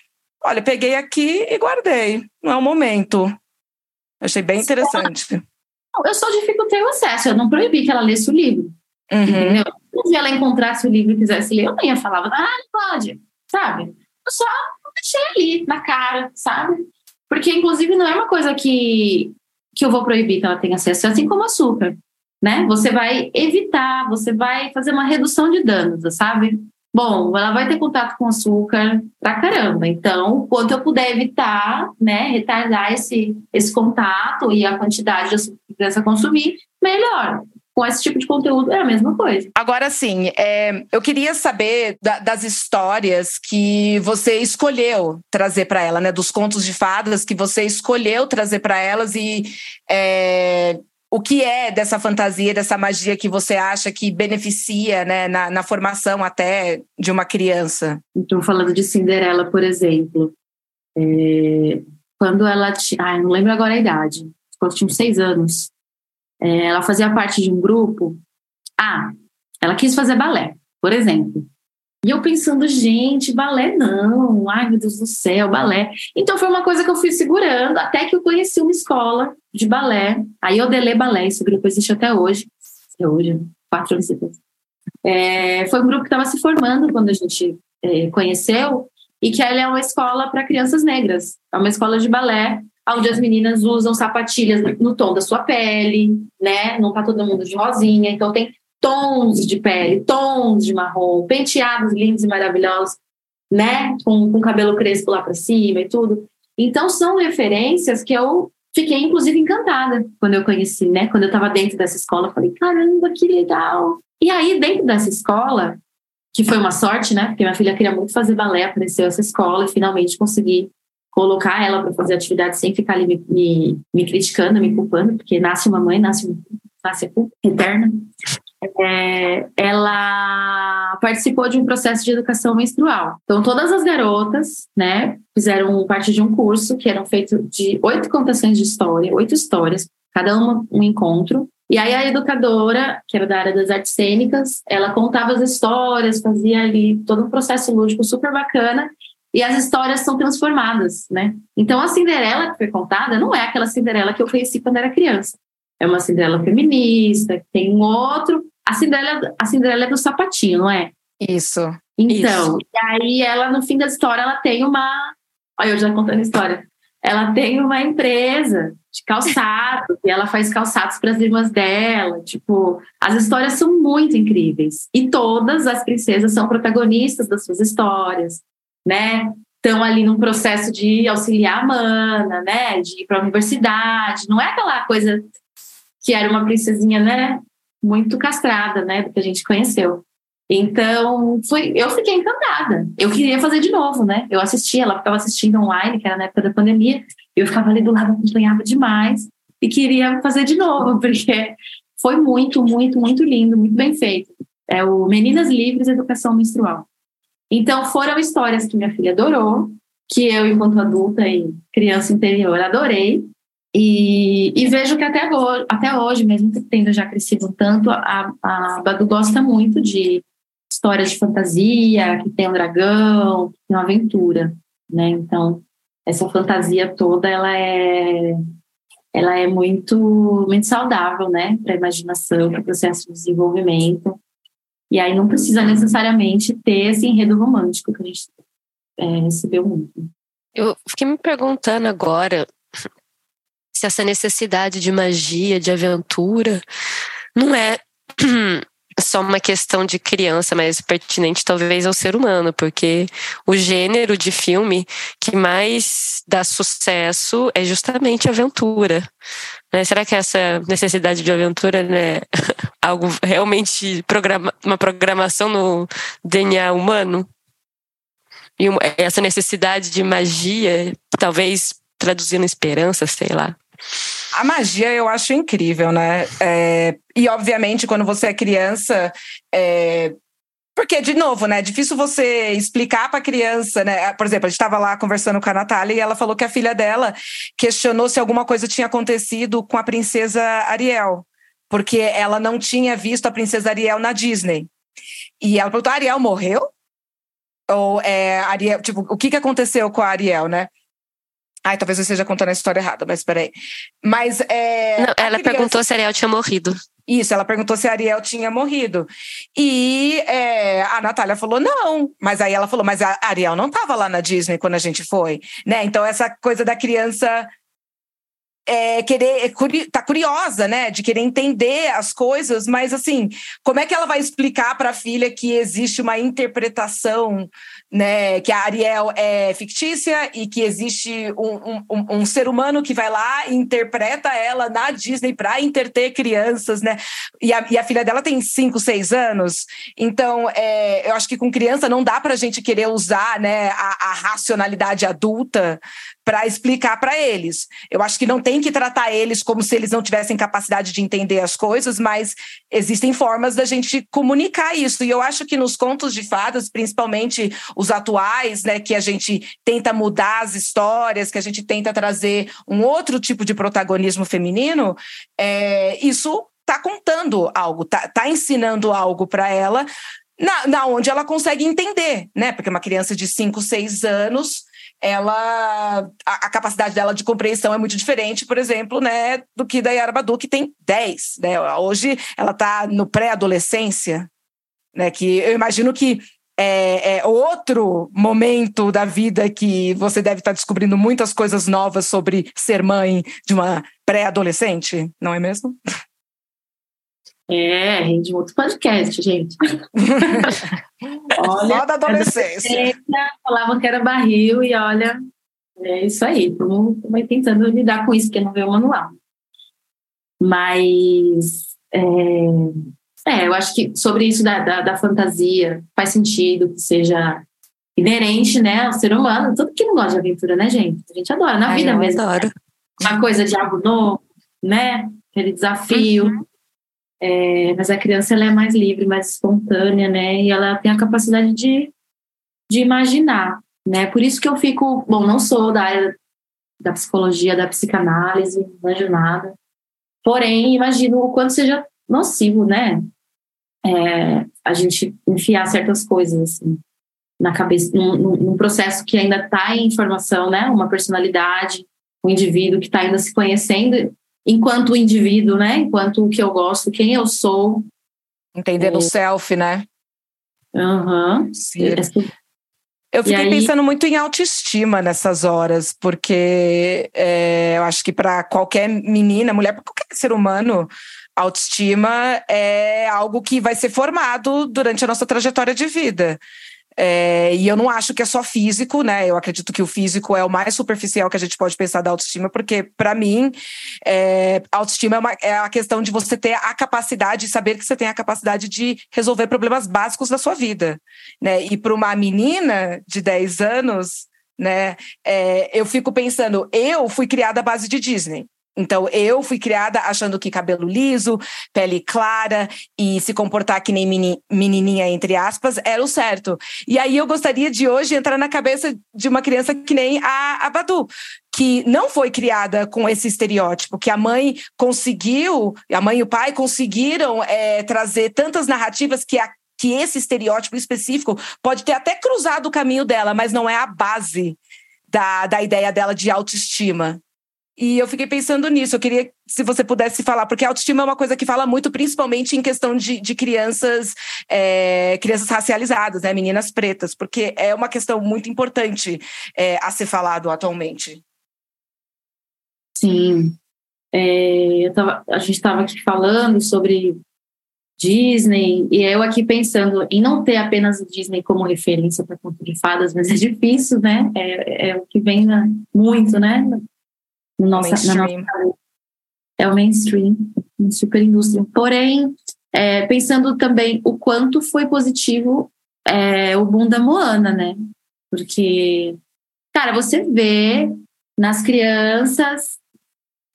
olha, peguei aqui e guardei. Não é o momento. Achei bem interessante. Eu só dificultei o acesso, eu não proibi que ela lesse o livro. Uhum. Entendeu? Se ela encontrasse o livro e quisesse ler, eu nem ia falar, ah, não pode, sabe? Eu só deixei ali, na cara, sabe? Porque, inclusive, não é uma coisa que, que eu vou proibir que ela tenha acesso, assim como açúcar, né? Você vai evitar, você vai fazer uma redução de danos, sabe? Bom, ela vai ter contato com açúcar pra caramba. Então, quanto eu puder evitar, né, retardar esse, esse contato e a quantidade de açúcar que criança consumir, melhor com esse tipo de conteúdo é a mesma coisa. Agora, sim, é, eu queria saber da, das histórias que você escolheu trazer para ela, né? Dos contos de fadas que você escolheu trazer para elas e é, o que é dessa fantasia, dessa magia que você acha que beneficia né, na, na formação até de uma criança? Então, falando de Cinderela, por exemplo, é, quando ela tinha. Ah, não lembro agora a idade. Quando tinha uns seis anos é, ela fazia parte de um grupo. Ah, ela quis fazer balé, por exemplo. E eu pensando, gente, balé não, ai meu Deus do céu, balé. Então foi uma coisa que eu fui segurando até que eu conheci uma escola de balé. Aí eu delei balé, esse grupo existe até hoje. Até hoje, quatro anos depois. É, foi um grupo que estava se formando quando a gente é, conheceu e que ela é uma escola para crianças negras. É uma escola de balé onde as meninas usam sapatilhas no tom da sua pele, né? Não tá todo mundo de rosinha, então tem tons de pele, tons de marrom, penteados lindos e maravilhosos, né? Com, com cabelo crespo lá para cima e tudo. Então são referências que eu fiquei inclusive encantada quando eu conheci, né? Quando eu estava dentro dessa escola, falei, caramba, que legal. E aí dentro dessa escola, que foi uma sorte, né? Porque minha filha queria muito fazer balé, apareceu essa escola e finalmente consegui colocar ela para fazer atividade sem ficar ali me, me, me, criticando, me culpando, porque nasce uma mãe, nasce, nasce a culpa eterna. É, ela participou de um processo de educação menstrual. Então, todas as garotas, né, fizeram parte de um curso que eram feito de oito contações de história, oito histórias, cada uma um encontro. E aí a educadora, que era da área das artes cênicas, ela contava as histórias, fazia ali todo um processo lúdico super bacana e as histórias são transformadas, né? Então a Cinderela que foi contada não é aquela Cinderela que eu conheci quando era criança. É uma Cinderela feminista, tem um outro. A Cinderela, a Cinderela é do sapatinho, não é? Isso. Então, isso. e aí ela no fim da história ela tem uma, olha eu já contando a história. Ela tem uma empresa de calçados e ela faz calçados para as irmãs dela. Tipo, as histórias são muito incríveis e todas as princesas são protagonistas das suas histórias né? Estão ali num processo de auxiliar a mana, né? De ir para a universidade. Não é aquela coisa que era uma princesinha, né? Muito castrada, né? Do que a gente conheceu. Então, foi, eu fiquei encantada. Eu queria fazer de novo, né? Eu assistia, ela ficava assistindo online, que era na época da pandemia. Eu ficava ali do lado, acompanhava demais e queria fazer de novo, porque foi muito, muito, muito lindo, muito bem feito. É o Meninas Livres Educação Menstrual. Então, foram histórias que minha filha adorou, que eu, enquanto adulta e criança interior, adorei. E, e vejo que até hoje, até hoje, mesmo tendo já crescido tanto, a, a Badu gosta muito de histórias de fantasia, que tem um dragão, que tem uma aventura, né? Então, essa fantasia toda, ela é ela é muito muito saudável, né, para a imaginação, para o processo de desenvolvimento. E aí não precisa necessariamente ter esse enredo romântico que a gente é, recebeu muito. Eu fiquei me perguntando agora se essa necessidade de magia, de aventura, não é só uma questão de criança, mas pertinente talvez ao ser humano, porque o gênero de filme que mais dá sucesso é justamente aventura. Né? Será que essa necessidade de aventura né, algo realmente programa, uma programação no DNA humano? E essa necessidade de magia, talvez traduzindo esperança, sei lá. A magia eu acho incrível, né? É, e, obviamente, quando você é criança. É, porque, de novo, né? É difícil você explicar para a criança, né? Por exemplo, a gente estava lá conversando com a Natália e ela falou que a filha dela questionou se alguma coisa tinha acontecido com a princesa Ariel, porque ela não tinha visto a princesa Ariel na Disney. E ela perguntou: Ariel morreu? Ou é, Ariel, tipo, o que, que aconteceu com a Ariel, né? Ai, talvez eu esteja contando a história errada, mas peraí. Mas. É, Não, ela criança... perguntou se a Ariel tinha morrido. Isso, ela perguntou se a Ariel tinha morrido. E é, a Natália falou não. Mas aí ela falou, mas a Ariel não estava lá na Disney quando a gente foi. Né? Então, essa coisa da criança é, querer, é, tá curiosa, né, de querer entender as coisas, mas assim, como é que ela vai explicar para a filha que existe uma interpretação, né, que a Ariel é fictícia e que existe um, um, um ser humano que vai lá e interpreta ela na Disney para interter crianças, né, e a, e a, filha dela tem 5, 6 anos, então é, eu acho que com criança não dá para a gente querer usar, né, a, a racionalidade adulta para explicar para eles. Eu acho que não tem que tratar eles como se eles não tivessem capacidade de entender as coisas, mas existem formas da gente comunicar isso. E eu acho que nos contos de fadas, principalmente os atuais, né, que a gente tenta mudar as histórias, que a gente tenta trazer um outro tipo de protagonismo feminino, é, isso está contando algo, está tá ensinando algo para ela, na, na onde ela consegue entender, né? Porque uma criança de 5, 6 anos ela a, a, capacidade dela de compreensão é muito diferente, por exemplo, né, do que da Yara Badu, que tem 10. Né? Hoje ela está no pré-adolescência, né, que eu imagino que é, é, outro momento da vida que você deve estar tá descobrindo muitas coisas novas sobre ser mãe de uma pré-adolescente, não é mesmo? É, rende outro podcast, gente. olha, Só da adolescência. Falavam que era barril e olha, é isso aí. Estamos tentando lidar com isso, porque não veio o manual. Mas, é, é, eu acho que sobre isso da, da, da, fantasia faz sentido que seja inerente, né, ao ser humano. Tudo que não gosta de aventura, né, gente? A gente adora, na Ai, vida mesmo. Adoro. Uma coisa de algo novo, né? Aquele desafio. Uhum. É, mas a criança ela é mais livre, mais espontânea, né? E ela tem a capacidade de, de imaginar, né? Por isso que eu fico, bom, não sou da área da psicologia, da psicanálise, não manjo nada. Porém, imagino o quanto seja nocivo, né? É, a gente enfiar certas coisas assim na cabeça, num, num processo que ainda está em formação, né? Uma personalidade, um indivíduo que está ainda se conhecendo enquanto indivíduo, né? Enquanto o que eu gosto, quem eu sou. Entendendo é... o self, né? Aham. Uhum. Eu fiquei aí... pensando muito em autoestima nessas horas, porque é, eu acho que para qualquer menina, mulher, para qualquer ser humano, autoestima é algo que vai ser formado durante a nossa trajetória de vida. É, e eu não acho que é só físico, né? Eu acredito que o físico é o mais superficial que a gente pode pensar da autoestima, porque, para mim, é, autoestima é, uma, é, a questão de você ter a capacidade, saber que você tem a capacidade de resolver problemas básicos da sua vida. Né? E para uma menina de 10 anos, né, é, eu fico pensando, eu fui criada à base de Disney. Então, eu fui criada achando que cabelo liso, pele clara e se comportar que nem menininha, entre aspas, era o certo. E aí eu gostaria de hoje entrar na cabeça de uma criança que nem a, a Badu, que não foi criada com esse estereótipo, que a mãe conseguiu, a mãe e o pai conseguiram é, trazer tantas narrativas que a que esse estereótipo específico pode ter até cruzado o caminho dela, mas não é a base da, da ideia dela de autoestima. E eu fiquei pensando nisso. Eu queria se você pudesse falar, porque a autoestima é uma coisa que fala muito, principalmente em questão de, de crianças, é, crianças racializadas, né, meninas pretas, porque é uma questão muito importante é, a ser falado atualmente. Sim. É, tava, a gente estava aqui falando sobre Disney, e eu aqui pensando em não ter apenas o Disney como referência para conto de fadas, mas é difícil, né? É, é o que vem na, muito, né? No nossa, na nossa, é o mainstream, super indústria. Porém, é, pensando também o quanto foi positivo é, o boom da Moana, né? Porque, cara, você vê nas crianças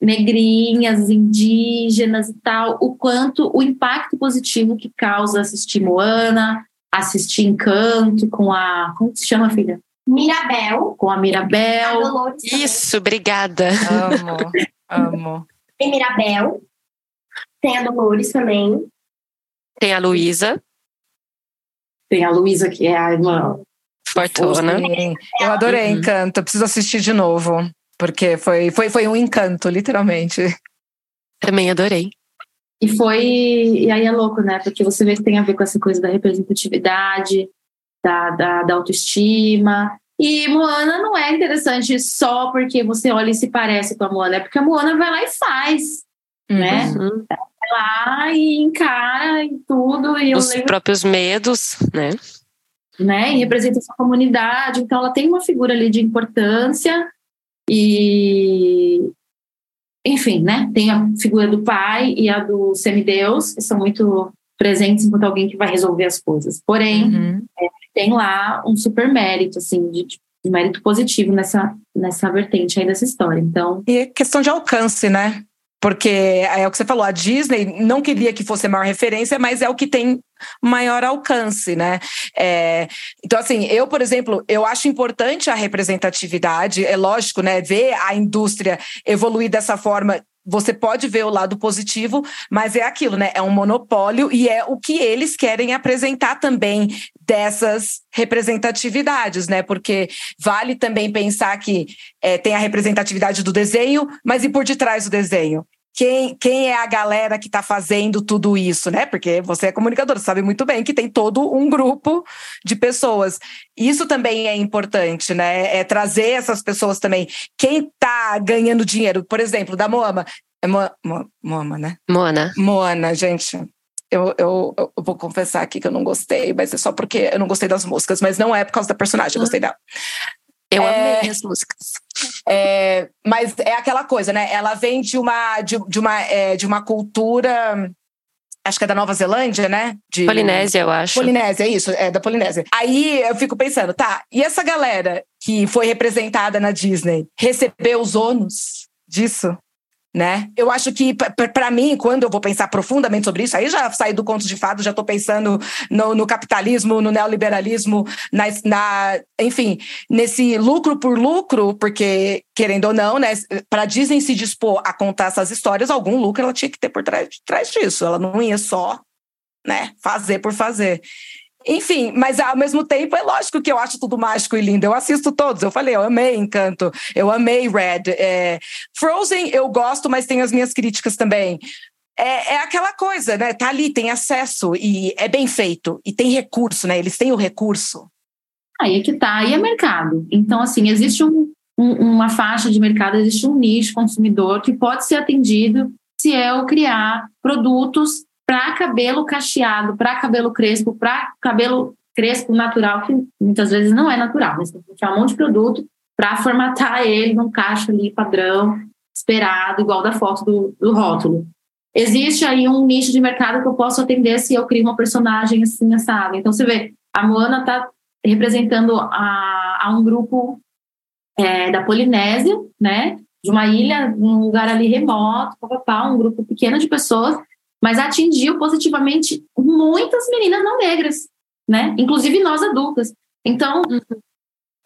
negrinhas, indígenas e tal, o quanto o impacto positivo que causa assistir Moana, assistir Encanto com a. Como se chama, filha? Mirabel. Com a Mirabel. A Isso, obrigada. Amo, amo. Tem Mirabel. Tem a Dolores também. Tem a Luísa. Tem a Luísa, que é a irmã. Fortuna. Sim. Eu adorei Uhum. Encanto, preciso assistir de novo. Porque foi, foi, foi um encanto, literalmente. Também adorei. E foi. E aí é louco, né? Porque você vê que tem a ver com essa coisa da representatividade, da, da, da autoestima. E Moana não é interessante só porque você olha e se parece com a Moana, é porque a Moana vai lá e faz, né? Uhum. Vai lá e encara e tudo. E Os lembro próprios medos, né? né? E representa sua comunidade. Então, ela tem uma figura ali de importância e, enfim, né? Tem a figura do pai e a do semideus, que são muito presentes enquanto alguém que vai resolver as coisas. Porém, Uhum. Tem lá um super mérito, assim, de, de mérito positivo nessa, nessa vertente aí dessa história. Então, E é questão de alcance, né? Porque é o que você falou, a Disney não queria que fosse a maior referência, mas é o que tem maior alcance, né? É, então, assim, eu, por exemplo, eu acho importante a representatividade, é lógico, né? Ver a indústria evoluir dessa forma. Você pode ver o lado positivo, mas é aquilo, né? É um monopólio e é o que eles querem apresentar também dessas representatividades, né? Porque vale também pensar que é, tem a representatividade do desenho, mas e por detrás do desenho? Quem, quem é a galera que está fazendo tudo isso, né? Porque você é comunicador, você sabe muito bem que tem todo um grupo de pessoas. Isso também é importante, né? É trazer essas pessoas também. Quem está ganhando dinheiro, por exemplo, da Moama. É Mo, Mo, Moama, né? Moana. Moana, gente. Eu, eu, eu vou confessar aqui que eu não gostei, mas é só porque eu não gostei das músicas, mas não é por causa da personagem, eu gostei dela. Eu É. amei as músicas. É, mas é aquela coisa, né? Ela vem de uma, de, de uma, é, de uma cultura, acho que é da Nova Zelândia, né? De, Polinésia, eu acho. Polinésia, isso, é da Polinésia. Aí eu fico pensando, tá, e essa galera que foi representada na Disney recebeu os ônus disso? Né? Eu acho que, para mim, quando eu vou pensar profundamente sobre isso, aí já saí do conto de fado, já estou pensando no, no, capitalismo, no neoliberalismo, na, na, enfim, nesse lucro por lucro, porque, querendo ou não, né, para Disney se dispor a contar essas histórias, algum lucro ela tinha que ter por trás, trás disso. Ela não ia só né, fazer por fazer. Enfim, mas ao mesmo tempo é lógico que eu acho tudo mágico e lindo. Eu assisto todos. Eu falei, eu amei Encanto, eu amei Red. É, Frozen eu gosto, mas tem as minhas críticas também. É, é, aquela coisa, né? Tá ali, tem acesso e é bem feito e tem recurso, né? Eles têm o recurso. Aí é que tá, aí é mercado. Então, assim, existe um, um, uma faixa de mercado, existe um nicho consumidor que pode ser atendido se eu criar produtos para cabelo cacheado, para cabelo crespo, para cabelo crespo natural, que muitas vezes não é natural, mas tem que criar um monte de produto para formatar ele num caixa ali padrão, esperado, igual da foto do, do rótulo. Existe aí um nicho de mercado que eu posso atender se eu crio uma personagem assim, assada. Então, você vê, a Moana está representando a, a, um grupo é, da Polinésia, né? De uma ilha, um lugar ali remoto, papapá, um grupo pequeno de pessoas mas atingiu positivamente muitas meninas não negras, né? Inclusive nós adultas. Então,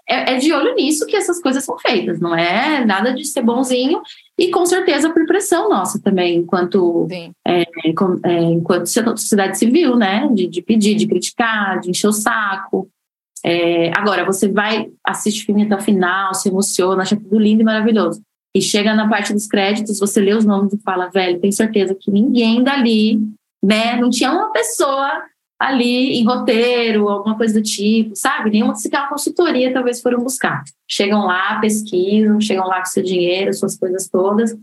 é, é, de olho nisso que essas coisas são feitas, não é nada de ser bonzinho e com certeza por pressão nossa também, enquanto é, é, enquanto sociedade civil, né? De, de, pedir, de criticar, de encher o saco. É, agora, você vai, assiste o filme até o final, se emociona, acha tudo lindo e maravilhoso. E chega na parte dos créditos, você lê os nomes e fala, velho, tenho certeza que ninguém dali, né? Não tinha uma pessoa ali em roteiro, alguma coisa do tipo, sabe? Nenhuma se uma consultoria talvez foram buscar. Chegam lá, pesquisam, chegam lá com seu dinheiro, suas coisas todas,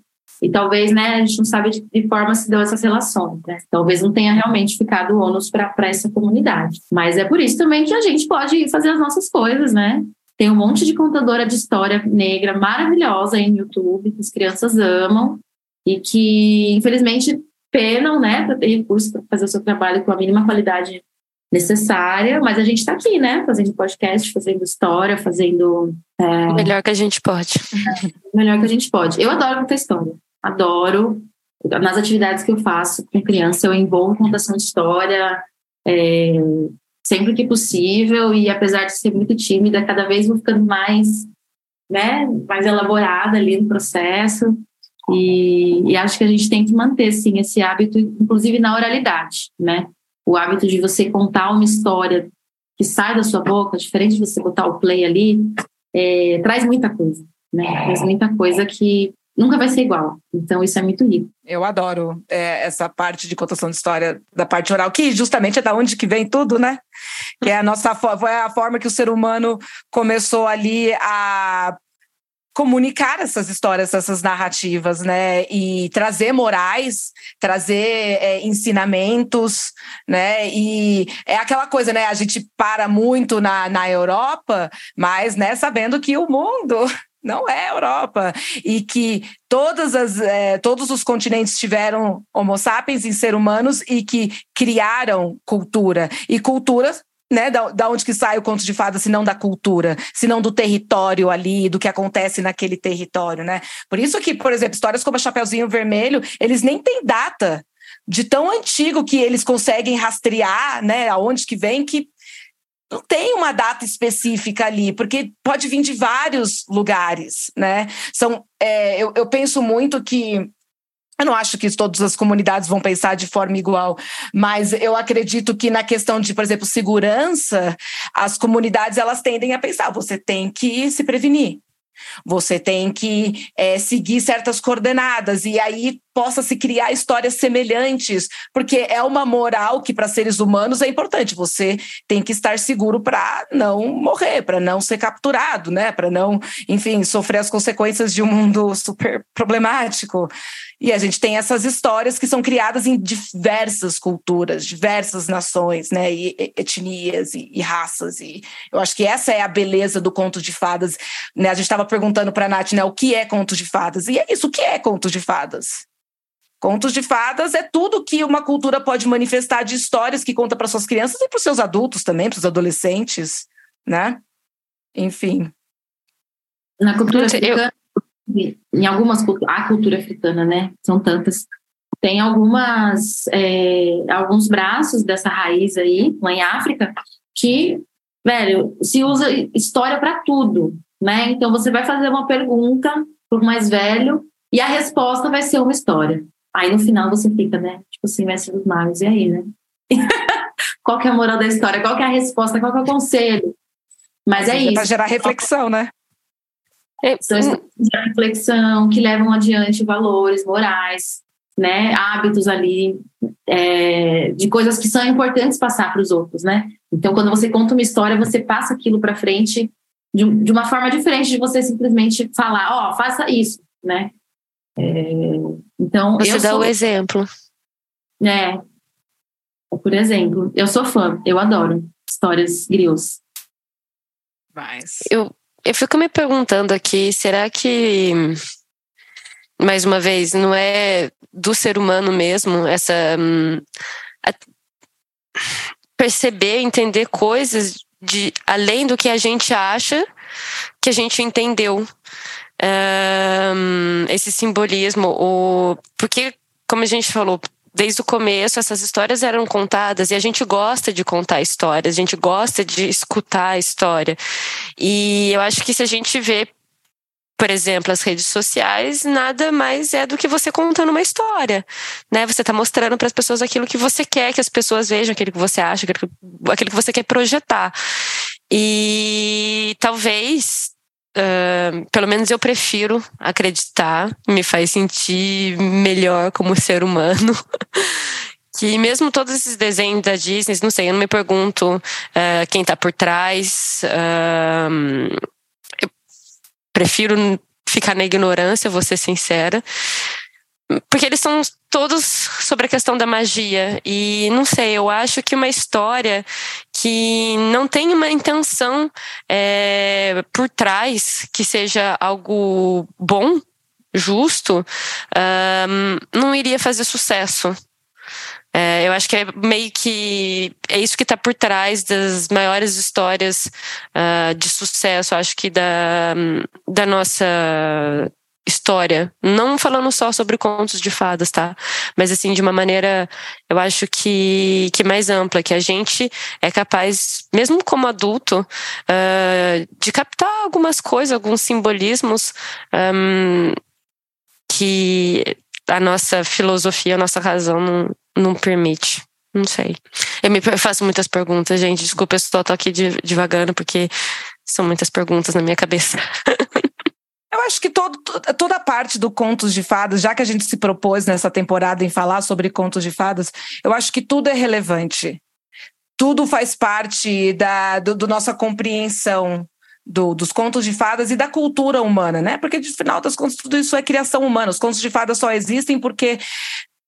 E talvez, né, a gente não sabe de que forma se deu essas relações, né? Talvez não tenha realmente ficado ônus para essa comunidade. Mas é por isso também que a gente pode fazer as nossas coisas, né? Tem um monte de contadora de história negra maravilhosa aí no YouTube, que as crianças amam e que, infelizmente, penam, né, para ter recursos para fazer o seu trabalho com a mínima qualidade necessária, mas a gente está aqui, né, fazendo podcast, fazendo história, fazendo. É... O melhor que a gente pode. o melhor que a gente pode. Eu adoro contar história, adoro. Nas atividades que eu faço com criança, eu envolvo contação de história é, sempre que possível, e apesar de ser muito tímida, cada vez vou ficando mais, né, mais elaborada ali no processo. E, e, acho que a gente tem que manter, sim, esse hábito, inclusive na oralidade, né? O hábito de você contar uma história que sai da sua boca, diferente de você botar o play ali, é, traz muita coisa, né? Traz muita coisa que nunca vai ser igual. Então, isso é muito rico. Eu adoro é, essa parte de contação de história da parte oral, que justamente é da onde que vem tudo, né? Que é a nossa foi a forma que o ser humano começou ali a comunicar essas histórias, essas narrativas, né? E trazer morais, trazer é, ensinamentos, né? E é aquela coisa, né? A gente para muito na, na Europa, mas, né, sabendo que o mundo não é Europa e que todas as, é, todos os continentes tiveram Homo sapiens em ser humanos e que criaram cultura e culturas né, da, da onde que sai o conto de fadas, se não da cultura, se não do território ali, do que acontece naquele território, né? Por isso que, por exemplo, histórias como a Chapeuzinho Vermelho, eles nem têm data de tão antigo que eles conseguem rastrear, né, aonde que vem, que não tem uma data específica ali, porque pode vir de vários lugares, né? São, é, eu, eu penso muito que eu não acho que todas as comunidades vão pensar de forma igual, mas eu acredito que na questão de, por exemplo, segurança, as comunidades elas tendem a pensar: você tem que se prevenir, você tem que é, seguir certas coordenadas e aí possa se criar histórias semelhantes, porque é uma moral que para seres humanos é importante. Você tem que estar seguro para não morrer, para não ser capturado, né? Para não, enfim, sofrer as consequências de um mundo super problemático. E a gente tem essas histórias que são criadas em diversas culturas, diversas nações, né? E etnias e, e raças. E eu acho que essa é a beleza do conto de fadas. Né? A gente estava perguntando para a Nath, né? O que é conto de fadas? E é isso, o que é conto de fadas? Contos de fadas é tudo que uma cultura pode manifestar de histórias que conta para suas crianças e para os seus adultos também, para os adolescentes, né? Enfim. Na cultura africana, em algumas a cultura africana, né? São tantas. Tem algumas é, alguns braços dessa raiz aí, lá em África, que, velho, se usa história para tudo, né? Então você vai fazer uma pergunta para o mais velho e a resposta vai ser uma história. Aí no final você fica, né? Tipo assim, mestre dos magos, e aí, né? qual que é a moral da história? Qual que é a resposta? Qual que é o conselho? Mas é, é isso. Para gerar reflexão, né? São de reflexão que levam adiante valores morais, né, hábitos ali, é, de coisas que são importantes passar para os outros, né? Então, quando você conta uma história, você passa aquilo para frente de, de, uma forma diferente de você simplesmente falar, ó, oh, faça isso, né? É, então, você dá sou, o exemplo. É, por exemplo, eu sou fã, eu adoro histórias griots. Mas... Eu, eu fico me perguntando aqui, será que, mais uma vez, não é do ser humano mesmo essa. Hum, perceber, entender coisas de além do que a gente acha que a gente entendeu. Um, esse simbolismo, o, porque, como a gente falou, desde o começo essas histórias eram contadas e a gente gosta de contar histórias, a gente gosta de escutar a história. E eu acho que se a gente vê, por exemplo, as redes sociais, nada mais é do que você contando uma história, né? Você está mostrando para as pessoas aquilo que você quer que as pessoas vejam, aquilo que você acha, aquilo que, aquilo que você quer projetar. E talvez Pelo menos eu prefiro acreditar, me faz sentir melhor como ser humano. que mesmo todos esses desenhos da Disney, não sei, eu não me pergunto uh, quem tá por trás. Uh, eu prefiro ficar na ignorância, vou ser sincera. Porque eles são todos sobre a questão da magia. E não sei, eu acho que uma história que não tem uma intenção é, por trás que seja algo bom, justo, um, não iria fazer sucesso. É, eu acho que é meio que é isso que está por trás das maiores histórias uh, de sucesso, acho que da, da nossa história. Não falando só sobre contos de fadas, tá? Mas assim, de uma maneira, eu acho que, que mais ampla, que a gente é capaz, mesmo como adulto, uh, de captar algumas coisas, alguns simbolismos um, que a nossa filosofia, a nossa razão não, não permite. Não sei. Eu me faço muitas perguntas, gente. Desculpa, eu estou aqui devagando, porque são muitas perguntas na minha cabeça. Acho que todo, toda a parte do Contos de Fadas, já que a gente se propôs nessa temporada em falar sobre Contos de Fadas, eu acho que tudo é relevante. Tudo faz parte da do, do nossa compreensão do, dos contos de fadas e da cultura humana, né? Porque, de final das contas, tudo isso é criação humana. Os contos de fadas só existem porque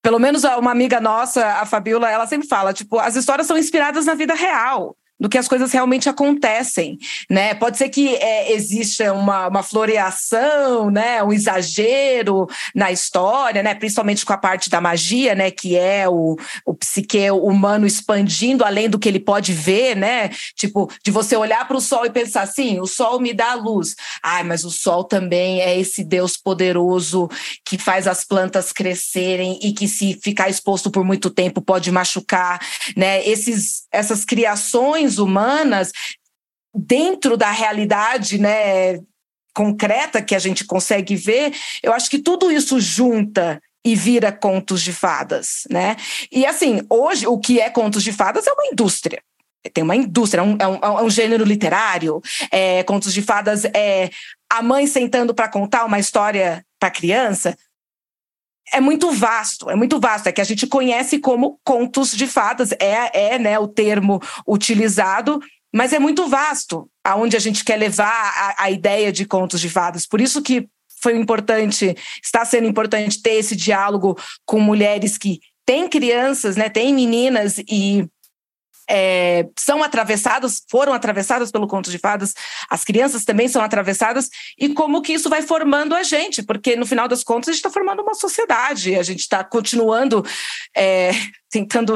pelo menos uma amiga nossa, a Fabiola, ela sempre fala, tipo, as histórias são inspiradas na vida real do que as coisas realmente acontecem, né? Pode ser que é, exista uma, uma floreação, né? Um exagero na história, né? Principalmente com a parte da magia, né? Que é o, o psique humano expandindo além do que ele pode ver, né? Tipo, de você olhar para o sol e pensar assim, o sol me dá luz. Ai, mas o sol também é esse Deus poderoso que faz as plantas crescerem e que se ficar exposto por muito tempo pode machucar, né? Esses, essas criações humanas dentro da realidade, né, concreta que a gente consegue ver, eu acho que tudo isso junta e vira contos de fadas, né? E assim, hoje o que é contos de fadas é uma indústria. Tem uma indústria, é um, é um, é um gênero literário. É, contos de fadas é a mãe sentando para contar uma história para criança é muito vasto, é muito vasto. É que a gente conhece como contos de fadas, é, é né, o termo utilizado, mas é muito vasto aonde a gente quer levar a, a ideia de contos de fadas. Por isso que foi importante, está sendo importante ter esse diálogo com mulheres que têm crianças, né, têm meninas e é, são atravessadas, foram atravessadas pelo conto de fadas, as crianças também são atravessadas, e como que isso vai formando a gente, porque no final das contas a gente está formando uma sociedade, a gente está continuando é, tentando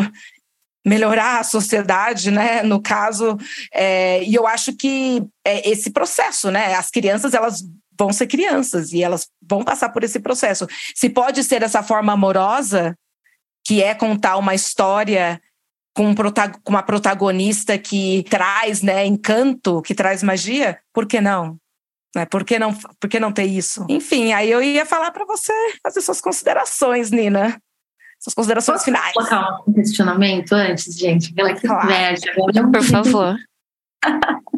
melhorar a sociedade, né? No caso, é, e eu acho que é esse processo, né? As crianças elas vão ser crianças e elas vão passar por esse processo. Se pode ser dessa forma amorosa, que é contar uma história com, um com uma protagonista que traz né, encanto, que traz magia, por que não? Né? Por, que não por que não ter isso? Enfim, aí eu ia falar para você fazer suas considerações, Nina. Suas considerações Posso finais. colocar um questionamento antes, gente? Aquela que claro. inveja. Por favor.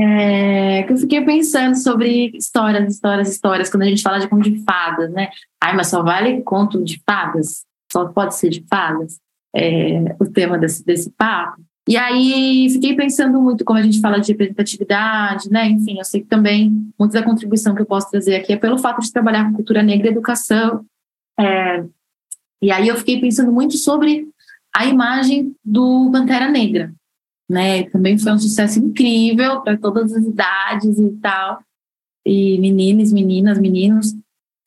É, que eu fiquei pensando sobre histórias, histórias, histórias, quando a gente fala de conto de fadas, né? Ai, mas só vale conto de fadas? Só pode ser de fadas? É, o tema desse, desse papo. E aí fiquei pensando muito como a gente fala de representatividade, né? Enfim, eu sei que também muita da contribuição que eu posso trazer aqui é pelo fato de trabalhar com cultura negra e educação. É, e aí eu fiquei pensando muito sobre a imagem do Pantera Negra, né? Também foi um sucesso incrível para todas as idades e tal, e meninas, meninas, meninos.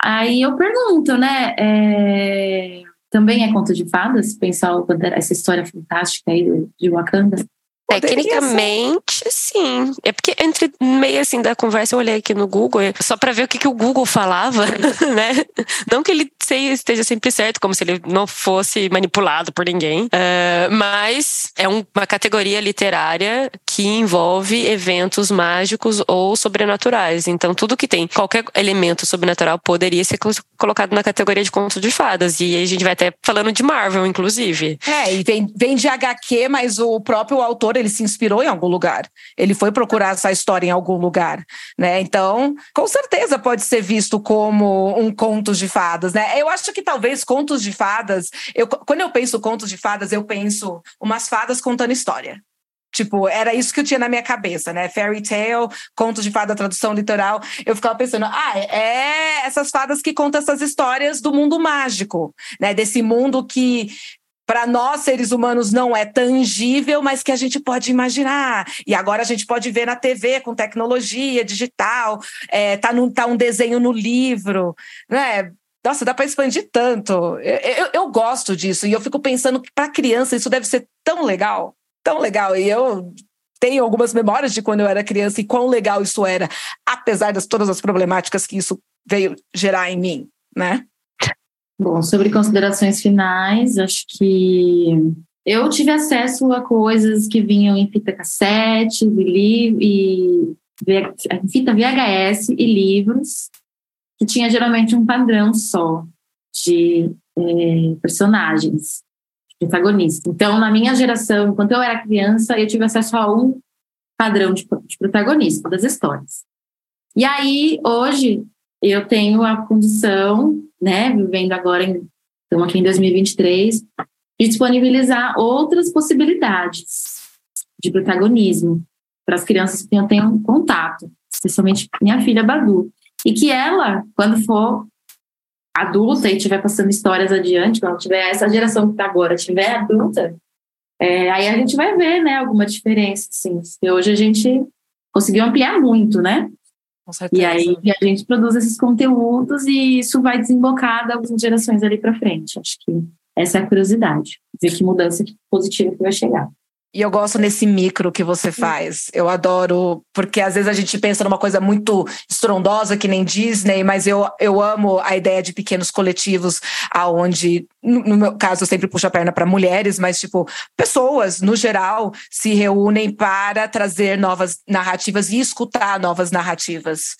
Aí eu pergunto, né? É, também é conto de fadas, pensar essa história fantástica aí de Wakanda? Tecnicamente, sim. É porque entre meio assim da conversa eu olhei aqui no Google, só para ver o que, que o Google falava, né? Não que ele esteja sempre certo, como se ele não fosse manipulado por ninguém. Uh, mas é um, uma categoria literária que envolve eventos mágicos ou sobrenaturais. Então, tudo que tem qualquer elemento sobrenatural poderia ser colocado na categoria de contos de fadas. E a gente vai até falando de Marvel, inclusive. É, e vem, vem de HQ, mas o próprio autor ele se inspirou em algum lugar. Ele foi procurar essa história em algum lugar, né? Então, com certeza pode ser visto como um conto de fadas, né? Eu acho que talvez contos de fadas, eu, quando eu penso contos de fadas, eu penso umas fadas contando história. Tipo, era isso que eu tinha na minha cabeça, né? Fairy tale, contos de fada, tradução literal. Eu ficava pensando, ah, é essas fadas que contam essas histórias do mundo mágico, né? Desse mundo que para nós seres humanos não é tangível, mas que a gente pode imaginar. E agora a gente pode ver na TV com tecnologia digital, é, tá, num, tá um desenho no livro, né? Nossa, dá para expandir tanto. Eu, eu, eu, gosto disso e eu fico pensando que para criança isso deve ser tão legal, tão legal. E eu tenho algumas memórias de quando eu era criança e quão legal isso era, apesar de todas as problemáticas que isso veio gerar em mim, né? Bom, sobre considerações finais, acho que eu tive acesso a coisas que vinham em fita cassete, e, e fita VHS e livros, que tinha geralmente um padrão só de é, personagens, de protagonistas. Então, na minha geração, enquanto eu era criança, eu tive acesso a um padrão de, de protagonista das histórias. E aí, hoje, eu tenho a condição, né, vivendo agora, em, estamos aqui em 2023, de disponibilizar outras possibilidades de protagonismo para as crianças que eu tenho contato, especialmente minha filha Badu. E que ela, quando for adulta e estiver passando histórias adiante, quando tiver essa geração que está agora, tiver adulta, é, aí a gente vai ver, né, alguma diferença. Porque hoje a gente conseguiu ampliar muito, né? E aí a gente produz esses conteúdos e isso vai desembocar algumas gerações ali para frente. Acho que essa é a curiosidade, ver que mudança positiva que vai chegar. E eu gosto nesse micro que você faz. Eu adoro, porque às vezes a gente pensa numa coisa muito estrondosa, que nem Disney, mas eu, eu amo a ideia de pequenos coletivos, aonde, no meu caso, eu sempre puxo a perna para mulheres, mas, tipo, pessoas, no geral, se reúnem para trazer novas narrativas e escutar novas narrativas.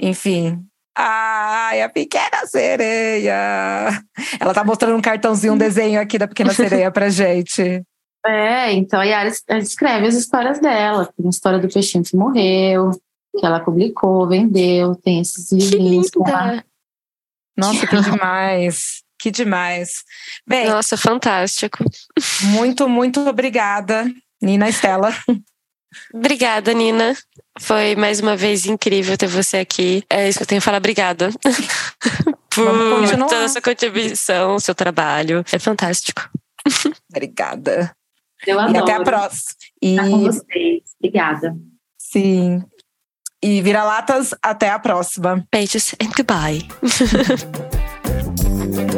Enfim, Ai, a pequena sereia. Ela tá mostrando um cartãozinho, um desenho aqui da pequena sereia pra gente. É, então a Yara escreve as histórias dela. Tem a história do peixinho que morreu, que ela publicou, vendeu, tem esses livrinhos. Que linda. Nossa, que demais. Que demais. Bem, Nossa, fantástico. Muito, muito obrigada, Nina Estela. Obrigada, Nina. Foi mais uma vez incrível ter você aqui. É isso que eu tenho a falar. Obrigada. Por toda a sua contribuição, seu trabalho. É fantástico. Obrigada. Eu adoro. E até a próxima. E... Estar com vocês. Obrigada. Sim. E vira-latas, até a próxima. Beijos and goodbye.